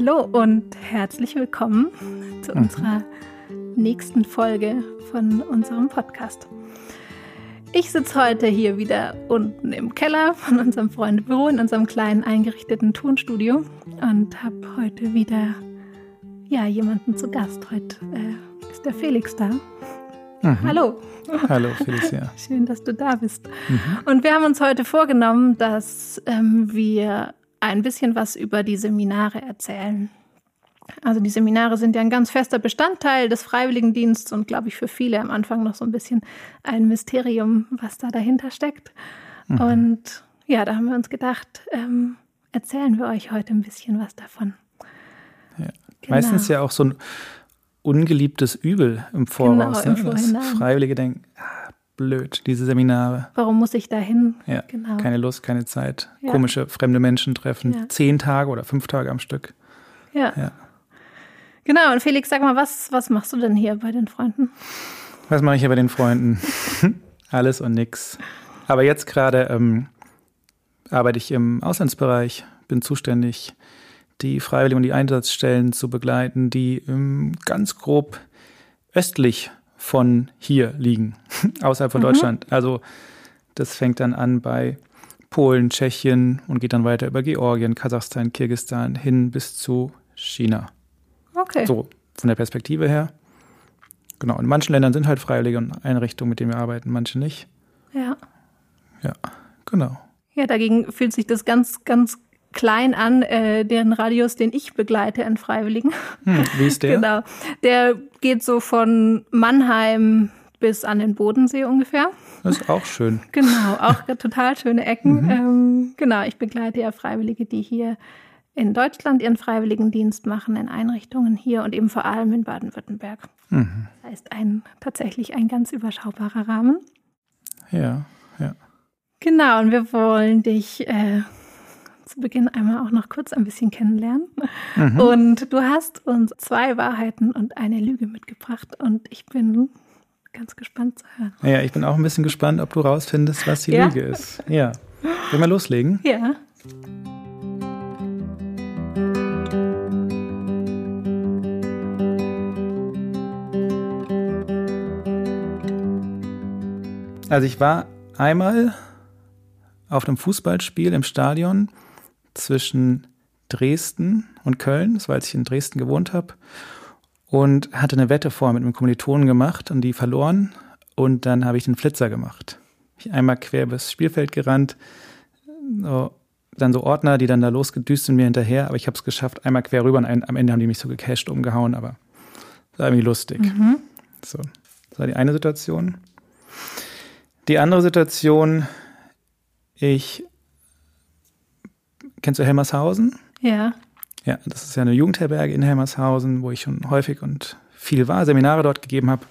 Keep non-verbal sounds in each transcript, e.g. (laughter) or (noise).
Hallo und herzlich willkommen zu unserer nächsten Folge von unserem Podcast. Ich sitze heute hier wieder unten im Keller von unserem Freundebüro in unserem kleinen eingerichteten Tonstudio und habe heute wieder ja, jemanden zu Gast. Heute äh, ist der Felix da. Mhm. Hallo. Hallo (laughs) Felicia. Schön, dass du da bist. Mhm. Und wir haben uns heute vorgenommen, dass ähm, wir ein bisschen was über die Seminare erzählen. Also die Seminare sind ja ein ganz fester Bestandteil des Freiwilligendienstes und glaube ich für viele am Anfang noch so ein bisschen ein Mysterium, was da dahinter steckt. Mhm. Und ja, da haben wir uns gedacht, ähm, erzählen wir euch heute ein bisschen was davon. Ja. Genau. Meistens ja auch so ein ungeliebtes Übel im Voraus. Genau, im ne? Dass Freiwillige denken, ah, blöd, diese Seminare. Warum muss ich da hin? Ja, genau. keine Lust, keine Zeit. Ja. Komische, fremde Menschen treffen. Ja. Zehn Tage oder fünf Tage am Stück. Ja. ja. Genau, und Felix, sag mal, was, was machst du denn hier bei den Freunden? Was mache ich hier bei den Freunden? (laughs) Alles und nix. Aber jetzt gerade ähm, arbeite ich im Auslandsbereich, bin zuständig die Freiwilligen und die Einsatzstellen zu begleiten, die ähm, ganz grob östlich von hier liegen, (laughs) außerhalb von mhm. Deutschland. Also das fängt dann an bei Polen, Tschechien und geht dann weiter über Georgien, Kasachstan, Kirgisistan hin bis zu China. Okay. So von der Perspektive her. Genau. In manchen Ländern sind halt Freiwillige und Einrichtungen, mit denen wir arbeiten, manche nicht. Ja. Ja, genau. Ja, dagegen fühlt sich das ganz, ganz klein an, äh, den Radius, den ich begleite an Freiwilligen. Hm, wie ist der? (laughs) genau. Der geht so von Mannheim bis an den Bodensee ungefähr. Das ist auch schön. (laughs) Genau, auch (laughs) total schöne Ecken. Mhm. Ähm, genau, ich begleite ja Freiwillige, die hier in Deutschland ihren Freiwilligendienst machen, in Einrichtungen hier und eben vor allem in Baden-Württemberg. Mhm. Das heißt, ein, tatsächlich ein ganz überschaubarer Rahmen. Ja, ja. Genau, und wir wollen dich äh, zu Beginn einmal auch noch kurz ein bisschen kennenlernen. Mhm. Und du hast uns zwei Wahrheiten und eine Lüge mitgebracht und ich bin ganz gespannt zu hören. Ja, ich bin auch ein bisschen gespannt, ob du rausfindest, was die ja. Lüge ist. Ja. Wollen wir loslegen? Ja. Also ich war einmal auf einem Fußballspiel im Stadion zwischen Dresden und Köln. Das war, als ich in Dresden gewohnt habe. Und hatte eine Wette vor mit einem Kommilitonen gemacht und die verloren. Und dann habe ich den Flitzer gemacht. Ich einmal quer übers Spielfeld gerannt. So, dann so Ordner, die dann da losgedüst sind mir hinterher. Aber ich habe es geschafft, einmal quer rüber. Und am Ende haben die mich so gecasht umgehauen. Aber das war irgendwie lustig. Mhm. So, das war die eine Situation. Die andere Situation, ich Kennst du Helmershausen? Ja. Ja, das ist ja eine Jugendherberge in Helmershausen, wo ich schon häufig und viel war, Seminare dort gegeben habe.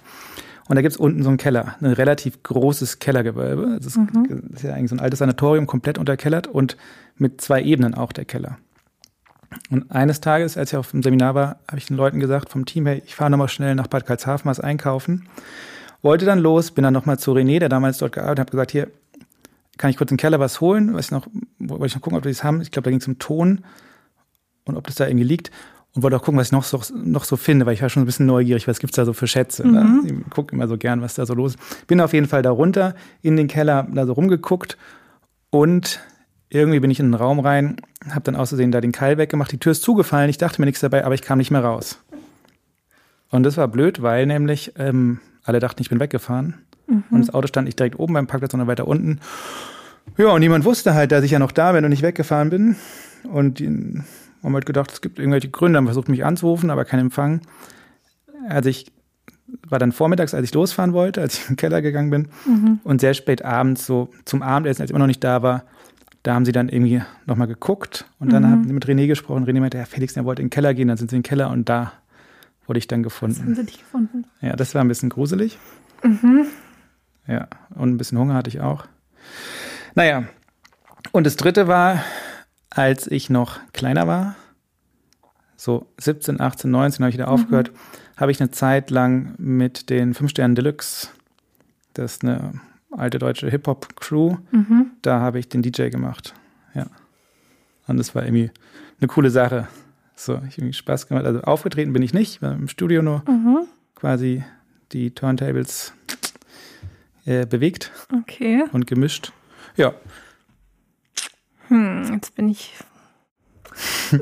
Und da gibt es unten so einen Keller, ein relativ großes Kellergewölbe. Das ist, mhm. das ist, ja eigentlich so ein altes Sanatorium, komplett unterkellert und mit zwei Ebenen auch der Keller. Und eines Tages, als ich auf dem Seminar war, habe ich den Leuten gesagt vom Team, hey, ich fahre nochmal schnell nach Bad Karlshafen was einkaufen. Wollte dann los, bin dann nochmal zu René, der damals dort gearbeitet hat, habe gesagt, hier, kann ich kurz im Keller was holen, was ich noch, wollte ich noch gucken, ob wir das haben. Ich glaube, da ging es um Ton und ob das da irgendwie liegt. Und wollte auch gucken, was ich noch so, noch so finde, weil ich war schon ein bisschen neugierig, was gibt's da so für Schätze. Ne? Mhm. Ne? Ich gucke immer so gern, was da so los ist. Bin auf jeden Fall da runter in den Keller, da so rumgeguckt und irgendwie bin ich in den Raum rein, habe dann außerdem da den Keil weggemacht, die Tür ist zugefallen, ich dachte mir nichts dabei, aber ich kam nicht mehr raus. Und das war blöd, weil nämlich ähm, alle dachten, ich bin weggefahren. Mhm. Und das Auto stand nicht direkt oben beim Parkplatz, sondern weiter unten. Ja, und niemand wusste halt, dass ich ja noch da bin und nicht weggefahren bin. Und die haben halt gedacht, es gibt irgendwelche Gründe, haben versucht, mich anzurufen, aber kein Empfang. Als ich war dann vormittags, als ich losfahren wollte, als ich in den Keller gegangen bin. Mhm. Und sehr spät abends, so zum Abendessen, als ich immer noch nicht da war, da haben sie dann irgendwie nochmal geguckt und dann mhm. haben sie mit René gesprochen. René meinte, ja, Felix, der wollte in den Keller gehen, dann sind sie in den Keller und da wurde ich dann gefunden. Das haben sie dich gefunden. Ja, das war ein bisschen gruselig. Mhm. Ja, und ein bisschen Hunger hatte ich auch. Naja, und das dritte war, als ich noch kleiner war, so 17, 18, 19 habe ich wieder mhm. aufgehört, habe ich eine Zeit lang mit den Fünf Sternen Deluxe, das ist eine alte deutsche Hip-Hop-Crew, mhm. da habe ich den DJ gemacht. Ja. Und das war irgendwie eine coole Sache. So, ich irgendwie Spaß gemacht. Also aufgetreten bin ich nicht, war im Studio nur mhm. quasi die Turntables äh, bewegt okay. und gemischt. Ja. Hm, jetzt bin ich (laughs) äh,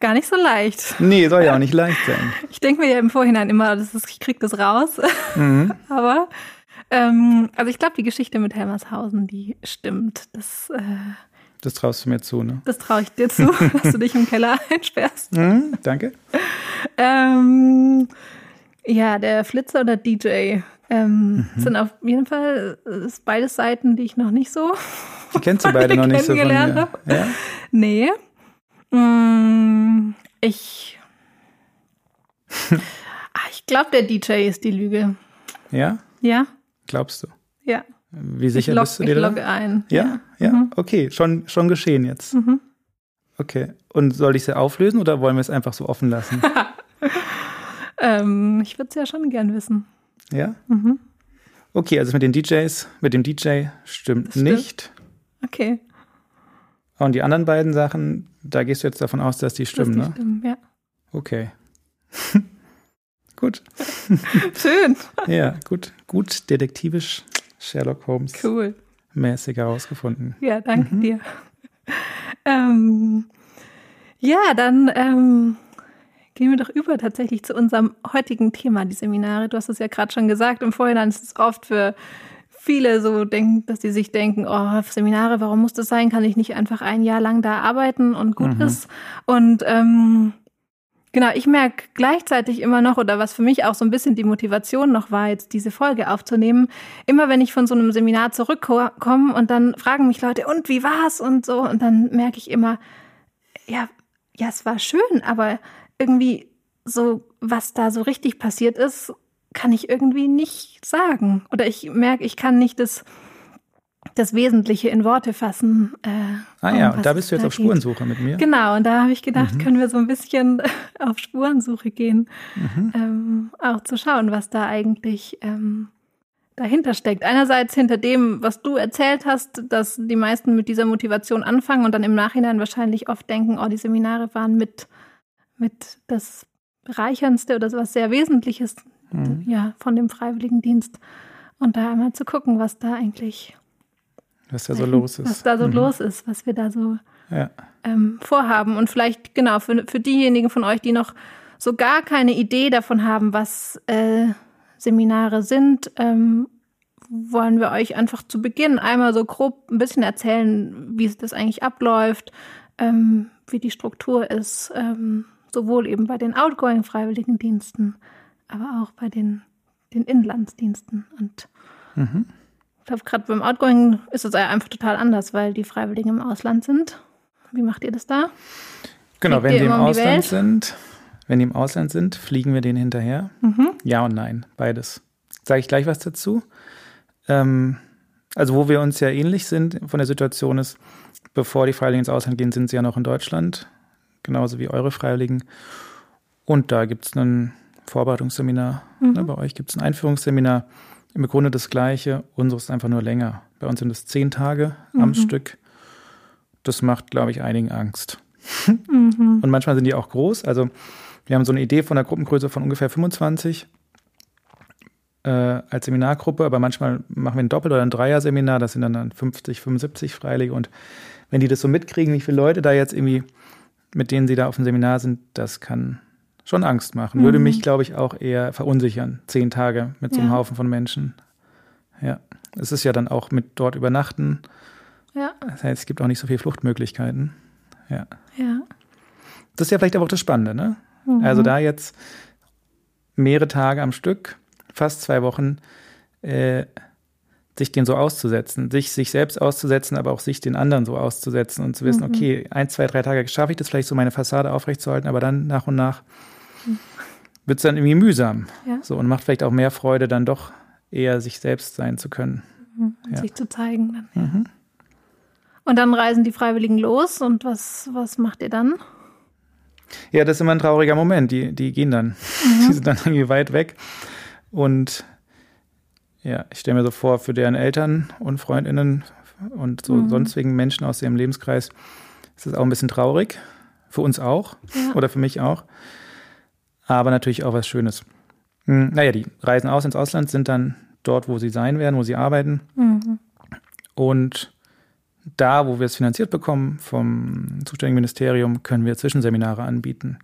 gar nicht so leicht. Nee, soll ja auch nicht leicht sein. Ich denke mir ja im Vorhinein immer, das ist, ich krieg das raus. Mhm. (laughs) Aber ähm, also ich glaube, die Geschichte mit Helmershausen, die stimmt. Das äh, das traust du mir zu, ne? Das traue ich dir zu, (laughs) dass du dich im Keller einsperrst. Mhm, danke. Ähm, ja, der Flitzer oder DJ ähm, mhm. sind auf jeden Fall ist beides Seiten, die ich noch nicht so. Die kennst du (laughs) beide noch nicht so von mir. Ja? Nee. Mm, ich. (laughs) Ah, ich glaube, der DJ ist die Lüge. Ja? Ja. Glaubst du? Ja. Wie sicher log, bist du dir ich logge ein. Ja, ja, ja? Mhm. okay, schon, schon geschehen jetzt. Mhm. Okay, und soll ich sie auflösen oder wollen wir es einfach so offen lassen? (laughs) ähm, ich würde es ja schon gern wissen. Ja? Mhm. Okay, also mit den DJs, mit dem DJ stimmt, stimmt. nicht. Okay. Und die anderen beiden Sachen, da gehst du jetzt davon aus, dass die stimmen, dass die ne? Stimmen, ja. Okay. (laughs) gut. (laughs) Schön. (laughs) ja, gut. Gut detektivisch Sherlock Holmes cool. mäßig herausgefunden. Ja, danke mhm. dir. Ähm, ja, dann ähm, gehen wir doch über tatsächlich zu unserem heutigen Thema, die Seminare. Du hast es ja gerade schon gesagt, im Vorhinein ist es oft für viele so denken, dass die sich denken, oh, Seminare, warum muss das sein? Kann ich nicht einfach ein Jahr lang da arbeiten und gut mhm. ist? Und ähm, Genau, ich merke gleichzeitig immer noch, oder was für mich auch so ein bisschen die Motivation noch war, jetzt diese Folge aufzunehmen, immer wenn ich von so einem Seminar zurückkomme und dann fragen mich Leute, und wie war's und so, und dann merke ich immer, ja, ja, es war schön, aber irgendwie so, was da so richtig passiert ist, kann ich irgendwie nicht sagen. Oder ich merke, ich kann nicht das das Wesentliche in Worte fassen. Äh, ah ja, um da bist du jetzt auf geht. Spurensuche mit mir. Genau, und da habe ich gedacht, mhm. können wir so ein bisschen (laughs) auf Spurensuche gehen, mhm. ähm, auch zu schauen, was da eigentlich ähm, dahinter steckt. Einerseits hinter dem, was du erzählt hast, dass die meisten mit dieser Motivation anfangen und dann im Nachhinein wahrscheinlich oft denken, oh, die Seminare waren mit, mit das Bereicherndste oder was sehr Wesentliches mhm. ja, von dem Freiwilligendienst. Und da einmal zu gucken, was da eigentlich was da so los ist. Was da so mhm. los ist, was wir da so ja. ähm, vorhaben. Und vielleicht, genau, für, für diejenigen von euch, die noch so gar keine Idee davon haben, was äh, Seminare sind, ähm, wollen wir euch einfach zu Beginn einmal so grob ein bisschen erzählen, wie das eigentlich abläuft, ähm, wie die Struktur ist, ähm, sowohl eben bei den outgoing Freiwilligendiensten, aber auch bei den, den Inlandsdiensten. Und mhm. Ich glaube, gerade beim Outgoing ist es einfach total anders, weil die Freiwilligen im Ausland sind. Wie macht ihr das da? Genau, Fliegt wenn die im um Ausland die sind, wenn die im Ausland sind, fliegen wir denen hinterher. Mhm. Ja und nein, beides. Sage ich gleich was dazu. Ähm, also wo wir uns ja ähnlich sind von der Situation ist, bevor die Freiwilligen ins Ausland gehen, sind sie ja noch in Deutschland, genauso wie eure Freiwilligen. Und da gibt es ein Vorbereitungsseminar. Mhm. Ne, bei euch gibt es ein Einführungsseminar im Grunde das Gleiche, unseres ist einfach nur länger. Bei uns sind es zehn Tage mhm. am Stück. Das macht, glaube ich, einigen Angst. Mhm. Und manchmal sind die auch groß. Also wir haben so eine Idee von einer Gruppengröße von ungefähr 25. äh, als Seminargruppe, aber manchmal machen wir ein Doppel- oder ein Dreier-Seminar, das sind dann, dann 50, 75 Freiwillige. Und wenn die das so mitkriegen, wie viele Leute da jetzt irgendwie, mit denen sie da auf dem Seminar sind, das kann schon Angst machen. Mhm. Würde mich, glaube ich, auch eher verunsichern. Zehn Tage mit so einem ja. Haufen von Menschen. Ja. Es ist ja dann auch mit dort übernachten. Ja. Das heißt, es gibt auch nicht so viele Fluchtmöglichkeiten. Ja. Ja. Das ist ja vielleicht aber auch das Spannende, ne? Mhm. Also da jetzt mehrere Tage am Stück, fast zwei Wochen, äh, sich den so auszusetzen, sich sich selbst auszusetzen, aber auch sich den anderen so auszusetzen und zu wissen, mhm. okay, ein, zwei, drei Tage schaffe ich das vielleicht so, meine Fassade aufrechtzuerhalten, aber dann nach und nach mhm. wird es dann irgendwie mühsam. Ja. So und macht vielleicht auch mehr Freude, dann doch eher sich selbst sein zu können. Mhm. Ja. Sich zu zeigen dann. Ja. Mhm. Und dann reisen die Freiwilligen los und was, was macht ihr dann? Ja, das ist immer ein trauriger Moment. Die, die gehen dann. (laughs) Mhm. Die sind dann irgendwie weit weg. Und ja, ich stelle mir so vor, für deren Eltern und Freundinnen und so mhm. sonstigen Menschen aus ihrem Lebenskreis ist es auch ein bisschen traurig. Für uns auch. Ja. Oder für mich auch. Aber natürlich auch was Schönes. Hm, naja, die reisen aus ins Ausland, sind dann dort, wo sie sein werden, wo sie arbeiten. Mhm. Und da, wo wir es finanziert bekommen vom zuständigen Ministerium, können wir Zwischenseminare anbieten.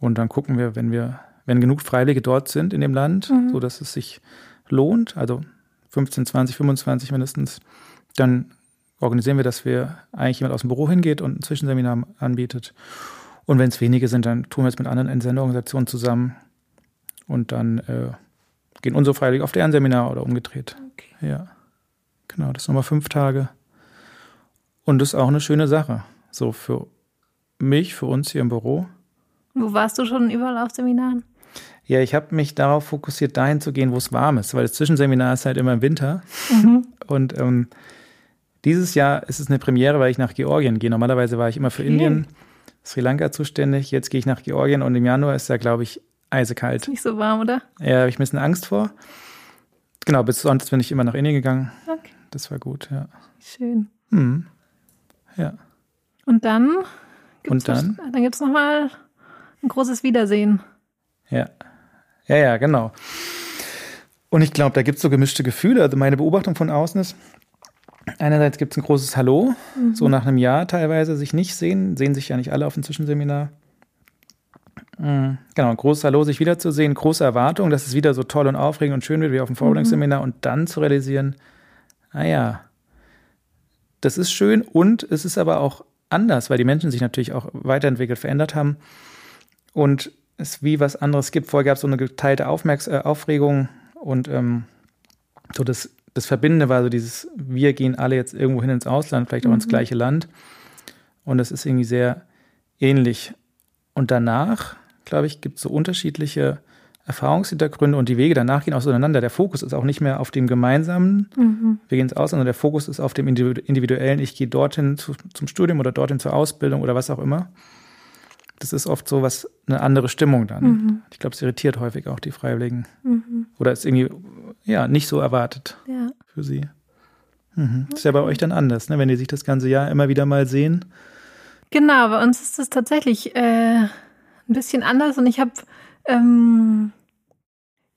Und dann gucken wir, wenn wir, wenn genug Freiwillige dort sind in dem Land, mhm. so dass es sich lohnt, also 15, 20, 25 mindestens, dann organisieren wir, dass wir eigentlich jemand aus dem Büro hingeht und ein Zwischenseminar anbietet. Und wenn es wenige sind, dann tun wir es mit anderen Entsendeorganisationen zusammen und dann äh, gehen unsere Freiwillige auf deren Seminar oder umgedreht. Okay. Ja, genau, das sind nochmal fünf Tage. Und das ist auch eine schöne Sache. So für mich, für uns hier im Büro. Wo warst du schon überall auf Seminaren? Ja, ich habe mich darauf fokussiert, dahin zu gehen, wo es warm ist, weil das Zwischenseminar ist halt immer im Winter. Mhm. Und ähm, dieses Jahr ist es eine Premiere, weil ich nach Georgien gehe. Normalerweise war ich immer für okay. Indien, Sri Lanka zuständig. Jetzt gehe ich nach Georgien und im Januar ist da, glaube ich, eisekalt. Ist nicht so warm, oder? Ja, habe ich ein bisschen Angst vor. Genau, bis sonst bin ich immer nach Indien gegangen. Okay. Das war gut, ja. Schön. Hm. Ja. Und dann gibt's Und dann? Was, dann gibt es nochmal ein großes Wiedersehen. Ja. Ja, ja, genau. Und ich glaube, da gibt es so gemischte Gefühle. Also meine Beobachtung von außen ist, einerseits gibt es ein großes Hallo, mhm. so nach einem Jahr teilweise sich nicht sehen, sehen sich ja nicht alle auf dem Zwischenseminar. Mhm. Genau, ein großes Hallo, sich wiederzusehen, große Erwartung, dass es wieder so toll und aufregend und schön wird wie auf dem Forwarding-Seminar mhm. und dann zu realisieren, ah ja, das ist schön und es ist aber auch anders, weil die Menschen sich natürlich auch weiterentwickelt, verändert haben und es wie was anderes gibt. Vorher gab es so eine geteilte Aufmerks äh, Aufregung und ähm, so das, das Verbindende war so dieses, wir gehen alle jetzt irgendwo hin ins Ausland, vielleicht auch mhm. ins gleiche Land und das ist irgendwie sehr ähnlich. Und danach, glaube ich, gibt es so unterschiedliche Erfahrungshintergründe und die Wege danach gehen auseinander. Der Fokus ist auch nicht mehr auf dem Gemeinsamen, mhm. wir gehen ins Ausland, sondern der Fokus ist auf dem Individuellen, ich gehe dorthin zu, zum Studium oder dorthin zur Ausbildung oder was auch immer. Das ist oft so was, eine andere Stimmung dann. Mhm. Ich glaube, es irritiert häufig auch die Freiwilligen. Mhm. Oder ist irgendwie, ja, nicht so erwartet ja. für sie. Mhm. Ist ja bei euch dann anders, ne? wenn die sich das ganze Jahr immer wieder mal sehen. Genau, bei uns ist es tatsächlich äh, ein bisschen anders und ich habe ähm,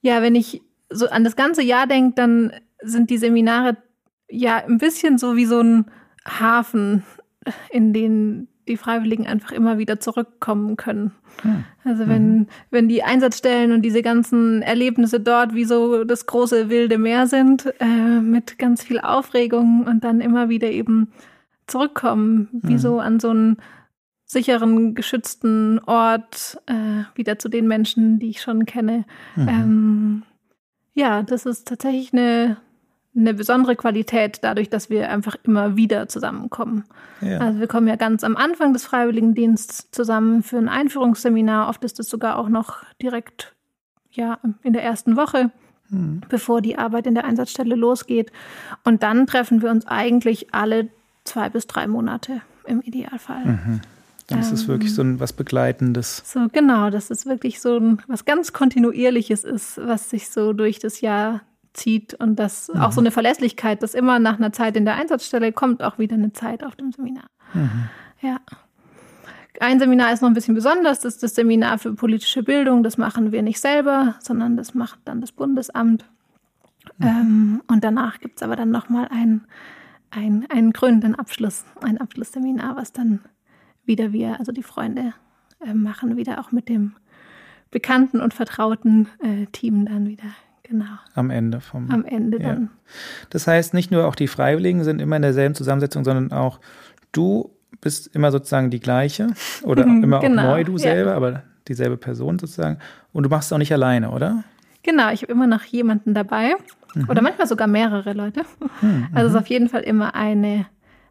ja, wenn ich so an das ganze Jahr denke, dann sind die Seminare ja ein bisschen so wie so ein Hafen, in den die Freiwilligen einfach immer wieder zurückkommen können. Hm. Also wenn, mhm. wenn die Einsatzstellen und diese ganzen Erlebnisse dort wie so das große wilde Meer sind, äh, mit ganz viel Aufregung und dann immer wieder eben zurückkommen, wie mhm. so an so einen sicheren, geschützten Ort, äh, wieder zu den Menschen, die ich schon kenne. Mhm. Ähm, ja, das ist tatsächlich eine, eine besondere Qualität, dadurch, dass wir einfach immer wieder zusammenkommen. Ja. Also wir kommen ja ganz am Anfang des Freiwilligendienstes zusammen für ein Einführungsseminar. Oft ist es sogar auch noch direkt ja, in der ersten Woche, mhm. bevor die Arbeit in der Einsatzstelle losgeht. Und dann treffen wir uns eigentlich alle zwei bis drei Monate im Idealfall. Mhm. Das ähm, ist wirklich so ein was Begleitendes. So, genau, dass es wirklich so ein was ganz Kontinuierliches ist, was sich so durch das Jahr zieht und das mhm. auch so eine Verlässlichkeit, dass immer nach einer Zeit in der Einsatzstelle kommt auch wieder eine Zeit auf dem Seminar. Mhm. Ja. ein Seminar ist noch ein bisschen besonders, das ist das Seminar für politische Bildung. Das machen wir nicht selber, sondern das macht dann das Bundesamt. Mhm. Ähm, und danach gibt es aber dann nochmal ein, ein, einen krönenden Abschluss, ein Abschlussseminar, was dann wieder wir, also die Freunde, äh, machen, wieder auch mit dem bekannten und vertrauten äh, Team dann wieder. Genau. Am Ende vom. Am Ende ja. dann. Das heißt, nicht nur auch die Freiwilligen sind immer in derselben Zusammensetzung, sondern auch du bist immer sozusagen die gleiche oder (laughs) immer genau, auch neu du selber, ja. aber dieselbe Person sozusagen. Und du machst es auch nicht alleine, oder? Genau, ich habe immer noch jemanden dabei mhm. oder manchmal sogar mehrere Leute. Mhm, (laughs) also es ist mhm. auf jeden Fall immer eine,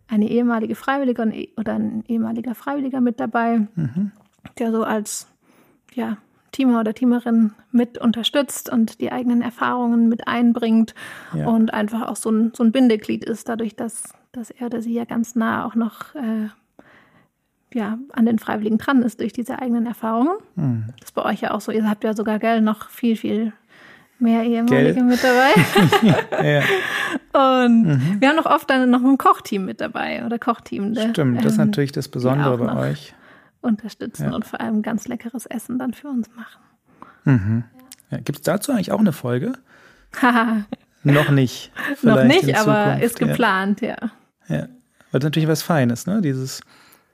eine ehemalige Freiwillige oder ein ehemaliger Freiwilliger mit dabei, mhm. der so als ja, Teamer oder Teamerin mit unterstützt und die eigenen Erfahrungen mit einbringt ja. und einfach auch so ein, so ein Bindeglied ist, dadurch, dass, dass er oder sie ja ganz nah auch noch äh, ja, an den Freiwilligen dran ist durch diese eigenen Erfahrungen. Mhm. Das ist bei euch ja auch so. Ihr habt ja sogar, gell, noch viel, viel mehr ehemalige Gell? mit dabei. (laughs) ja. Und mhm. wir haben noch oft dann noch ein Kochteam mit dabei oder Kochteam. Der, Stimmt, das ist ähm, natürlich das Besondere bei euch. Unterstützen ja. und vor allem ganz leckeres Essen dann für uns machen. Mhm. Ja, Gibt es dazu eigentlich auch eine Folge? (laughs) noch nicht. noch nicht, aber ist geplant, ja. Ja, weil das natürlich was Feines, ne? Dieses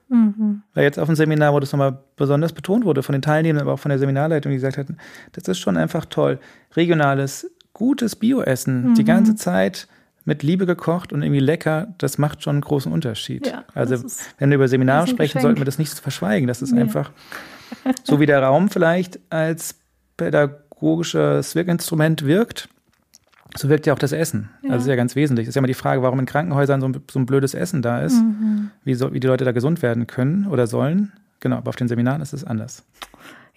Mhm. Weil jetzt auf dem Seminar, wo das nochmal besonders betont wurde, von den Teilnehmern, aber auch von der Seminarleitung, die gesagt hatten, das ist schon einfach toll. Regionales, gutes Bioessen, mhm. die ganze Zeit mit Liebe gekocht und irgendwie lecker, das macht schon einen großen Unterschied. Ja, also, wenn wir über Seminare sprechen, sollten wir das nicht verschweigen. Das ist nee. einfach so wie der Raum vielleicht als pädagogisches Wirkinstrument wirkt so wirkt ja auch das Essen. Ja. Also das ist ja ganz wesentlich. Das ist ja immer die Frage, warum in Krankenhäusern so ein, so ein blödes Essen da ist, mhm. wie, so, wie die Leute da gesund werden können oder sollen. Genau, aber auf den Seminaren ist es anders.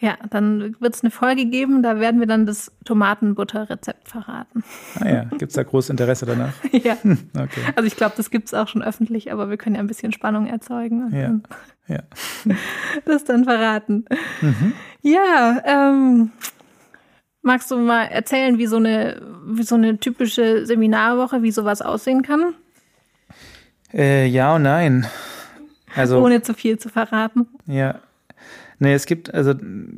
Ja, dann wird es eine Folge geben, da werden wir dann das Tomatenbutter-Rezept verraten. Ah ja, gibt es da großes Interesse danach? (laughs) ja. okay. Also ich glaube, das gibt es auch schon öffentlich, aber wir können ja ein bisschen Spannung erzeugen. ja. ja. (laughs) das dann verraten. Mhm. Ja, ähm, Magst du mal erzählen, wie so eine, wie so eine typische Seminarwoche, wie sowas aussehen kann? Äh, ja und nein. Also, Ohne zu viel zu verraten. Ja. Nee, es gibt, also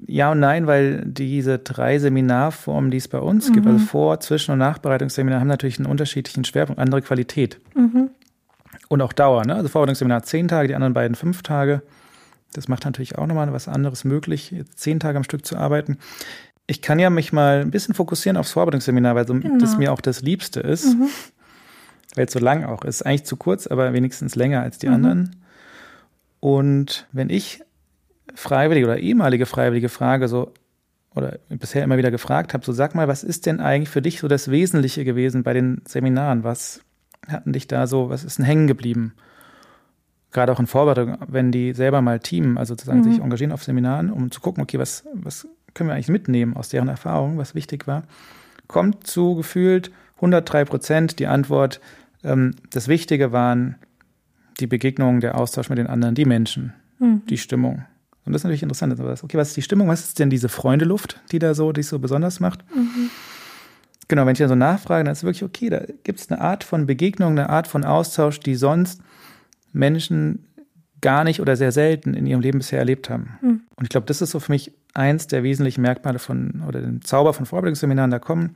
ja und nein, weil diese drei Seminarformen, die es bei uns mhm. gibt, also Vor-, Zwischen- und Nachbereitungsseminar, haben natürlich einen unterschiedlichen Schwerpunkt, andere Qualität. Mhm. Und auch Dauer. Ne? Also Vorbereitungsseminar zehn Tage, die anderen beiden fünf Tage. Das macht natürlich auch nochmal was anderes möglich, zehn Tage am Stück zu arbeiten. Ich kann ja mich mal ein bisschen fokussieren aufs Vorbereitungsseminar, weil so, genau. das mir auch das Liebste ist. Mhm. Weil es so lang auch ist. Eigentlich zu kurz, aber wenigstens länger als die mhm. anderen. Und wenn ich Freiwillige oder ehemalige Freiwillige frage, so, oder bisher immer wieder gefragt habe, so sag mal, was ist denn eigentlich für dich so das Wesentliche gewesen bei den Seminaren? Was hatten dich da so, was ist denn hängen geblieben? Gerade auch in Vorbereitung, wenn die selber mal teamen, also sozusagen mhm. sich engagieren auf Seminaren, um zu gucken, okay, was, was können wir eigentlich mitnehmen aus deren Erfahrung, was wichtig war, kommt zu gefühlt 103 Prozent die Antwort, ähm, das Wichtige waren die Begegnungen, der Austausch mit den anderen, die Menschen, mhm. die Stimmung. Und das ist natürlich interessant. Okay, was ist die Stimmung? Was ist denn diese Freundeluft, die da so, die so besonders macht? Mhm. Genau, wenn ich dann so nachfrage, dann ist es wirklich okay, da gibt es eine Art von Begegnung, eine Art von Austausch, die sonst Menschen gar nicht oder sehr selten in ihrem Leben bisher erlebt haben. Mhm. Und ich glaube, das ist so für mich eins der wesentlichen Merkmale von oder dem Zauber von Vorbildungsseminaren. Da kommen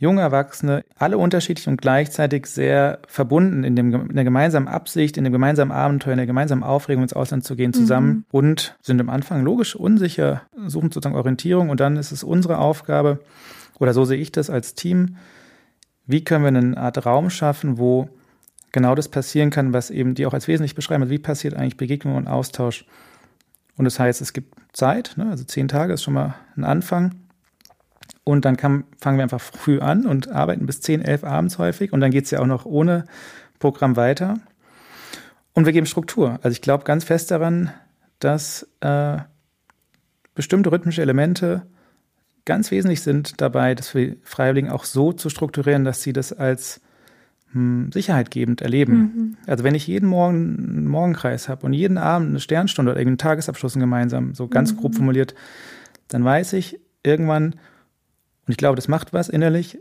junge Erwachsene, alle unterschiedlich und gleichzeitig sehr verbunden in, dem, in der gemeinsamen Absicht, in dem gemeinsamen Abenteuer, in der gemeinsamen Aufregung ins Ausland zu gehen zusammen mhm. und sind am Anfang logisch unsicher, suchen sozusagen Orientierung und dann ist es unsere Aufgabe, oder so sehe ich das als Team, wie können wir eine Art Raum schaffen, wo genau das passieren kann, was eben die auch als wesentlich beschreiben. Also wie passiert eigentlich Begegnung und Austausch? Und das heißt, es gibt Zeit, ne? also zehn Tage ist schon mal ein Anfang. Und dann kann, fangen wir einfach früh an und arbeiten bis zehn, elf abends häufig. Und dann geht es ja auch noch ohne Programm weiter. Und wir geben Struktur. Also ich glaube ganz fest daran, dass äh, bestimmte rhythmische Elemente ganz wesentlich sind dabei, dass wir Freiwilligen auch so zu strukturieren, dass sie das als hm, sicherheitgebend erleben. Mhm. Also wenn ich jeden Morgen einen Morgenkreis habe und jeden Abend eine Sternstunde oder irgendeinen Tagesabschluss gemeinsam, so ganz mhm. grob formuliert, dann weiß ich irgendwann, und ich glaube, das macht was innerlich,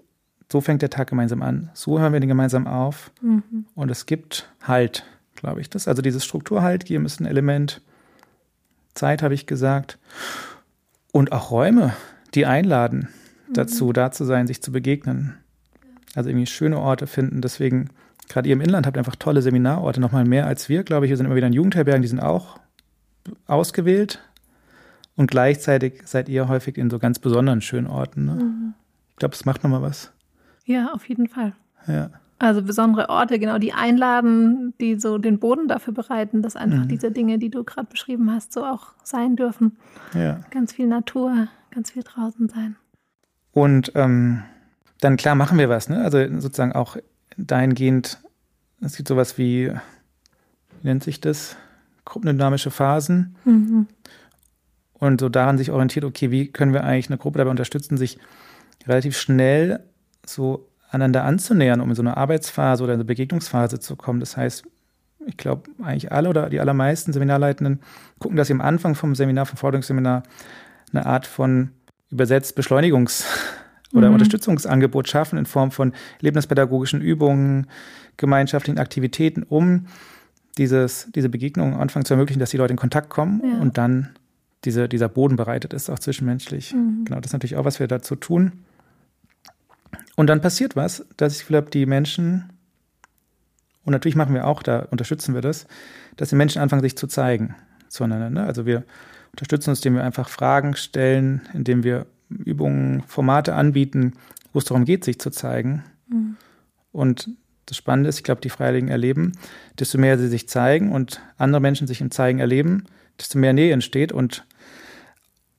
so fängt der Tag gemeinsam an. So hören wir den gemeinsam auf. Mhm. Und es gibt Halt, glaube ich. Das, also dieses Strukturhalt geben ist ein Element, Zeit, habe ich gesagt. Und auch Räume, die einladen mhm. dazu, da zu sein, sich zu begegnen. Also irgendwie schöne Orte finden. Deswegen, gerade ihr im Inland habt einfach tolle Seminarorte, nochmal mehr als wir, glaube ich. Wir sind immer wieder in Jugendherbergen, die sind auch ausgewählt. Und gleichzeitig seid ihr häufig in so ganz besonderen schönen Orten. Ne? Mhm. Ich glaube, es macht nochmal was. Ja, auf jeden Fall. Ja. Also besondere Orte, genau, die einladen, die so den Boden dafür bereiten, dass einfach mhm. diese Dinge, die du gerade beschrieben hast, so auch sein dürfen. Ja. Ganz viel Natur, ganz viel draußen sein. Und ähm, dann klar machen wir was, ne? Also sozusagen auch dahingehend, es gibt sowas wie, wie nennt sich das? Gruppendynamische Phasen. Mhm. Und so daran sich orientiert, okay, wie können wir eigentlich eine Gruppe dabei unterstützen, sich relativ schnell so aneinander anzunähern, um in so eine Arbeitsphase oder eine Begegnungsphase zu kommen. Das heißt, ich glaube, eigentlich alle oder die allermeisten Seminarleitenden gucken, dass sie am Anfang vom Seminar, vom Forderungsseminar, eine Art von übersetzt Beschleunigungs- (laughs) oder mhm. Unterstützungsangebot schaffen in Form von lebenspädagogischen Übungen, gemeinschaftlichen Aktivitäten, um dieses, diese Begegnung am Anfang zu ermöglichen, dass die Leute in Kontakt kommen ja. und dann diese, dieser Boden bereitet ist, auch zwischenmenschlich. Mhm. Genau, das ist natürlich auch, was wir dazu tun. Und dann passiert was, dass ich glaube, die Menschen, und natürlich machen wir auch, da unterstützen wir das, dass die Menschen anfangen, sich zu zeigen zueinander. Ne? Also wir unterstützen uns, indem wir einfach Fragen stellen, indem wir Übungen, Formate anbieten, wo es darum geht, sich zu zeigen. Mhm. Und das Spannende ist, ich glaube, die Freiwilligen erleben, desto mehr sie sich zeigen und andere Menschen sich im Zeigen erleben, desto mehr Nähe entsteht und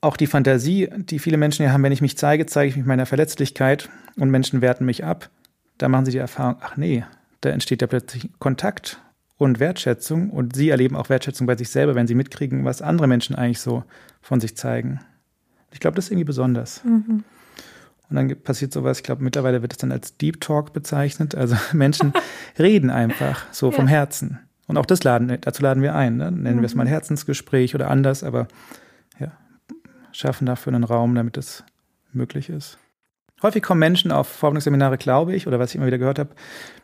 auch die Fantasie, die viele Menschen ja haben, wenn ich mich zeige, zeige ich mich meiner Verletzlichkeit und Menschen werten mich ab. Da machen sie die Erfahrung, ach nee, da entsteht ja plötzlich Kontakt und Wertschätzung und sie erleben auch Wertschätzung bei sich selber, wenn sie mitkriegen, was andere Menschen eigentlich so von sich zeigen. Ich glaube, das ist irgendwie besonders. Mhm. Und dann passiert sowas, ich glaube, mittlerweile wird es dann als Deep Talk bezeichnet. Also (laughs) Menschen (laughs) reden einfach so ja. vom Herzen. Und auch das laden, dazu laden wir ein. Ne? Nennen mhm. wir es mal mhm. Herzensgespräch oder anders, aber schaffen dafür einen Raum, damit es möglich ist. Häufig kommen Menschen auf Forderungsseminare, glaube ich, oder was ich immer wieder gehört habe,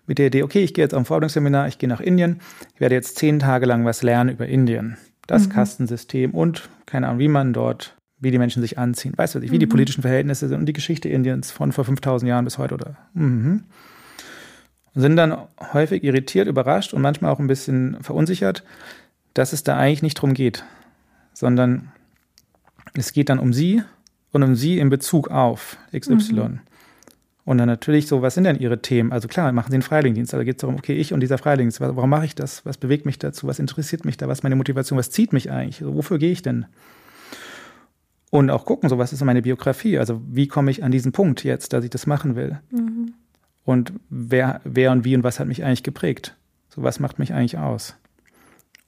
mit der Idee, okay, ich gehe jetzt auf ein Forderungsseminar, ich gehe nach Indien, ich werde jetzt zehn Tage lang was lernen über Indien. Das mhm. Kastensystem und keine Ahnung, wie man dort, wie die Menschen sich anziehen. Weißt du, wie mhm. die politischen Verhältnisse sind und die Geschichte Indiens von vor 5000 Jahren bis heute oder. Mhm. Und sind dann häufig irritiert, überrascht und manchmal auch ein bisschen verunsichert, dass es da eigentlich nicht drum geht, sondern es geht dann um sie und um sie in Bezug auf XY. Mhm. Und dann natürlich so, was sind denn ihre Themen? Also klar, machen sie einen Freiwilligendienst, aber geht es darum, okay, ich und dieser Freiwilligendienst, warum mache ich das? Was bewegt mich dazu? Was interessiert mich da? Was ist meine Motivation? Was zieht mich eigentlich? Also wofür gehe ich denn? Und auch gucken, so was ist meine Biografie? Also wie komme ich an diesen Punkt jetzt, dass ich das machen will? Mhm. Und wer, wer und wie und was hat mich eigentlich geprägt? So was macht mich eigentlich aus?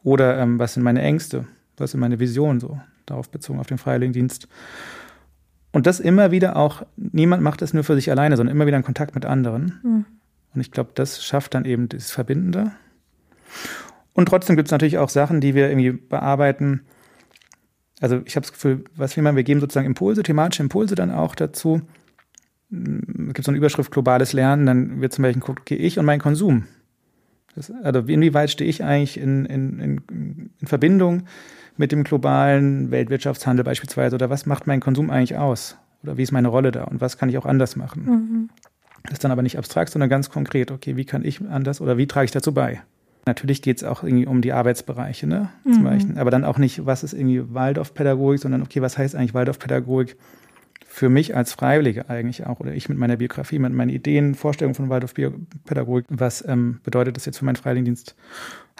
Oder ähm, was sind meine Ängste? Was sind meine Visionen so? Darauf bezogen, auf den Freiwilligendienst. Und das immer wieder auch, niemand macht das nur für sich alleine, sondern immer wieder in Kontakt mit anderen. Mhm. Und ich glaube, das schafft dann eben das Verbindende. Und trotzdem gibt es natürlich auch Sachen, die wir irgendwie bearbeiten. Also ich habe das Gefühl, was wir machen, wir geben sozusagen Impulse, thematische Impulse dann auch dazu. Es gibt so eine Überschrift globales Lernen, dann wird zum Beispiel geguckt, okay, ich und mein Konsum. Das, also inwieweit stehe ich eigentlich in, in, in, in Verbindung mit dem globalen Weltwirtschaftshandel beispielsweise? Oder was macht mein Konsum eigentlich aus? Oder wie ist meine Rolle da? Und was kann ich auch anders machen? Mhm. Das ist dann aber nicht abstrakt, sondern ganz konkret. Okay, wie kann ich anders oder wie trage ich dazu bei? Natürlich geht es auch irgendwie um die Arbeitsbereiche, ne? Zum mhm. Beispiel. Aber dann auch nicht, was ist irgendwie Waldorfpädagogik, sondern okay, was heißt eigentlich Waldorfpädagogik für mich als Freiwillige eigentlich auch? Oder ich mit meiner Biografie, mit meinen Ideen, Vorstellungen von Waldorfpädagogik. Was ähm, bedeutet das jetzt für meinen Freiwilligendienst?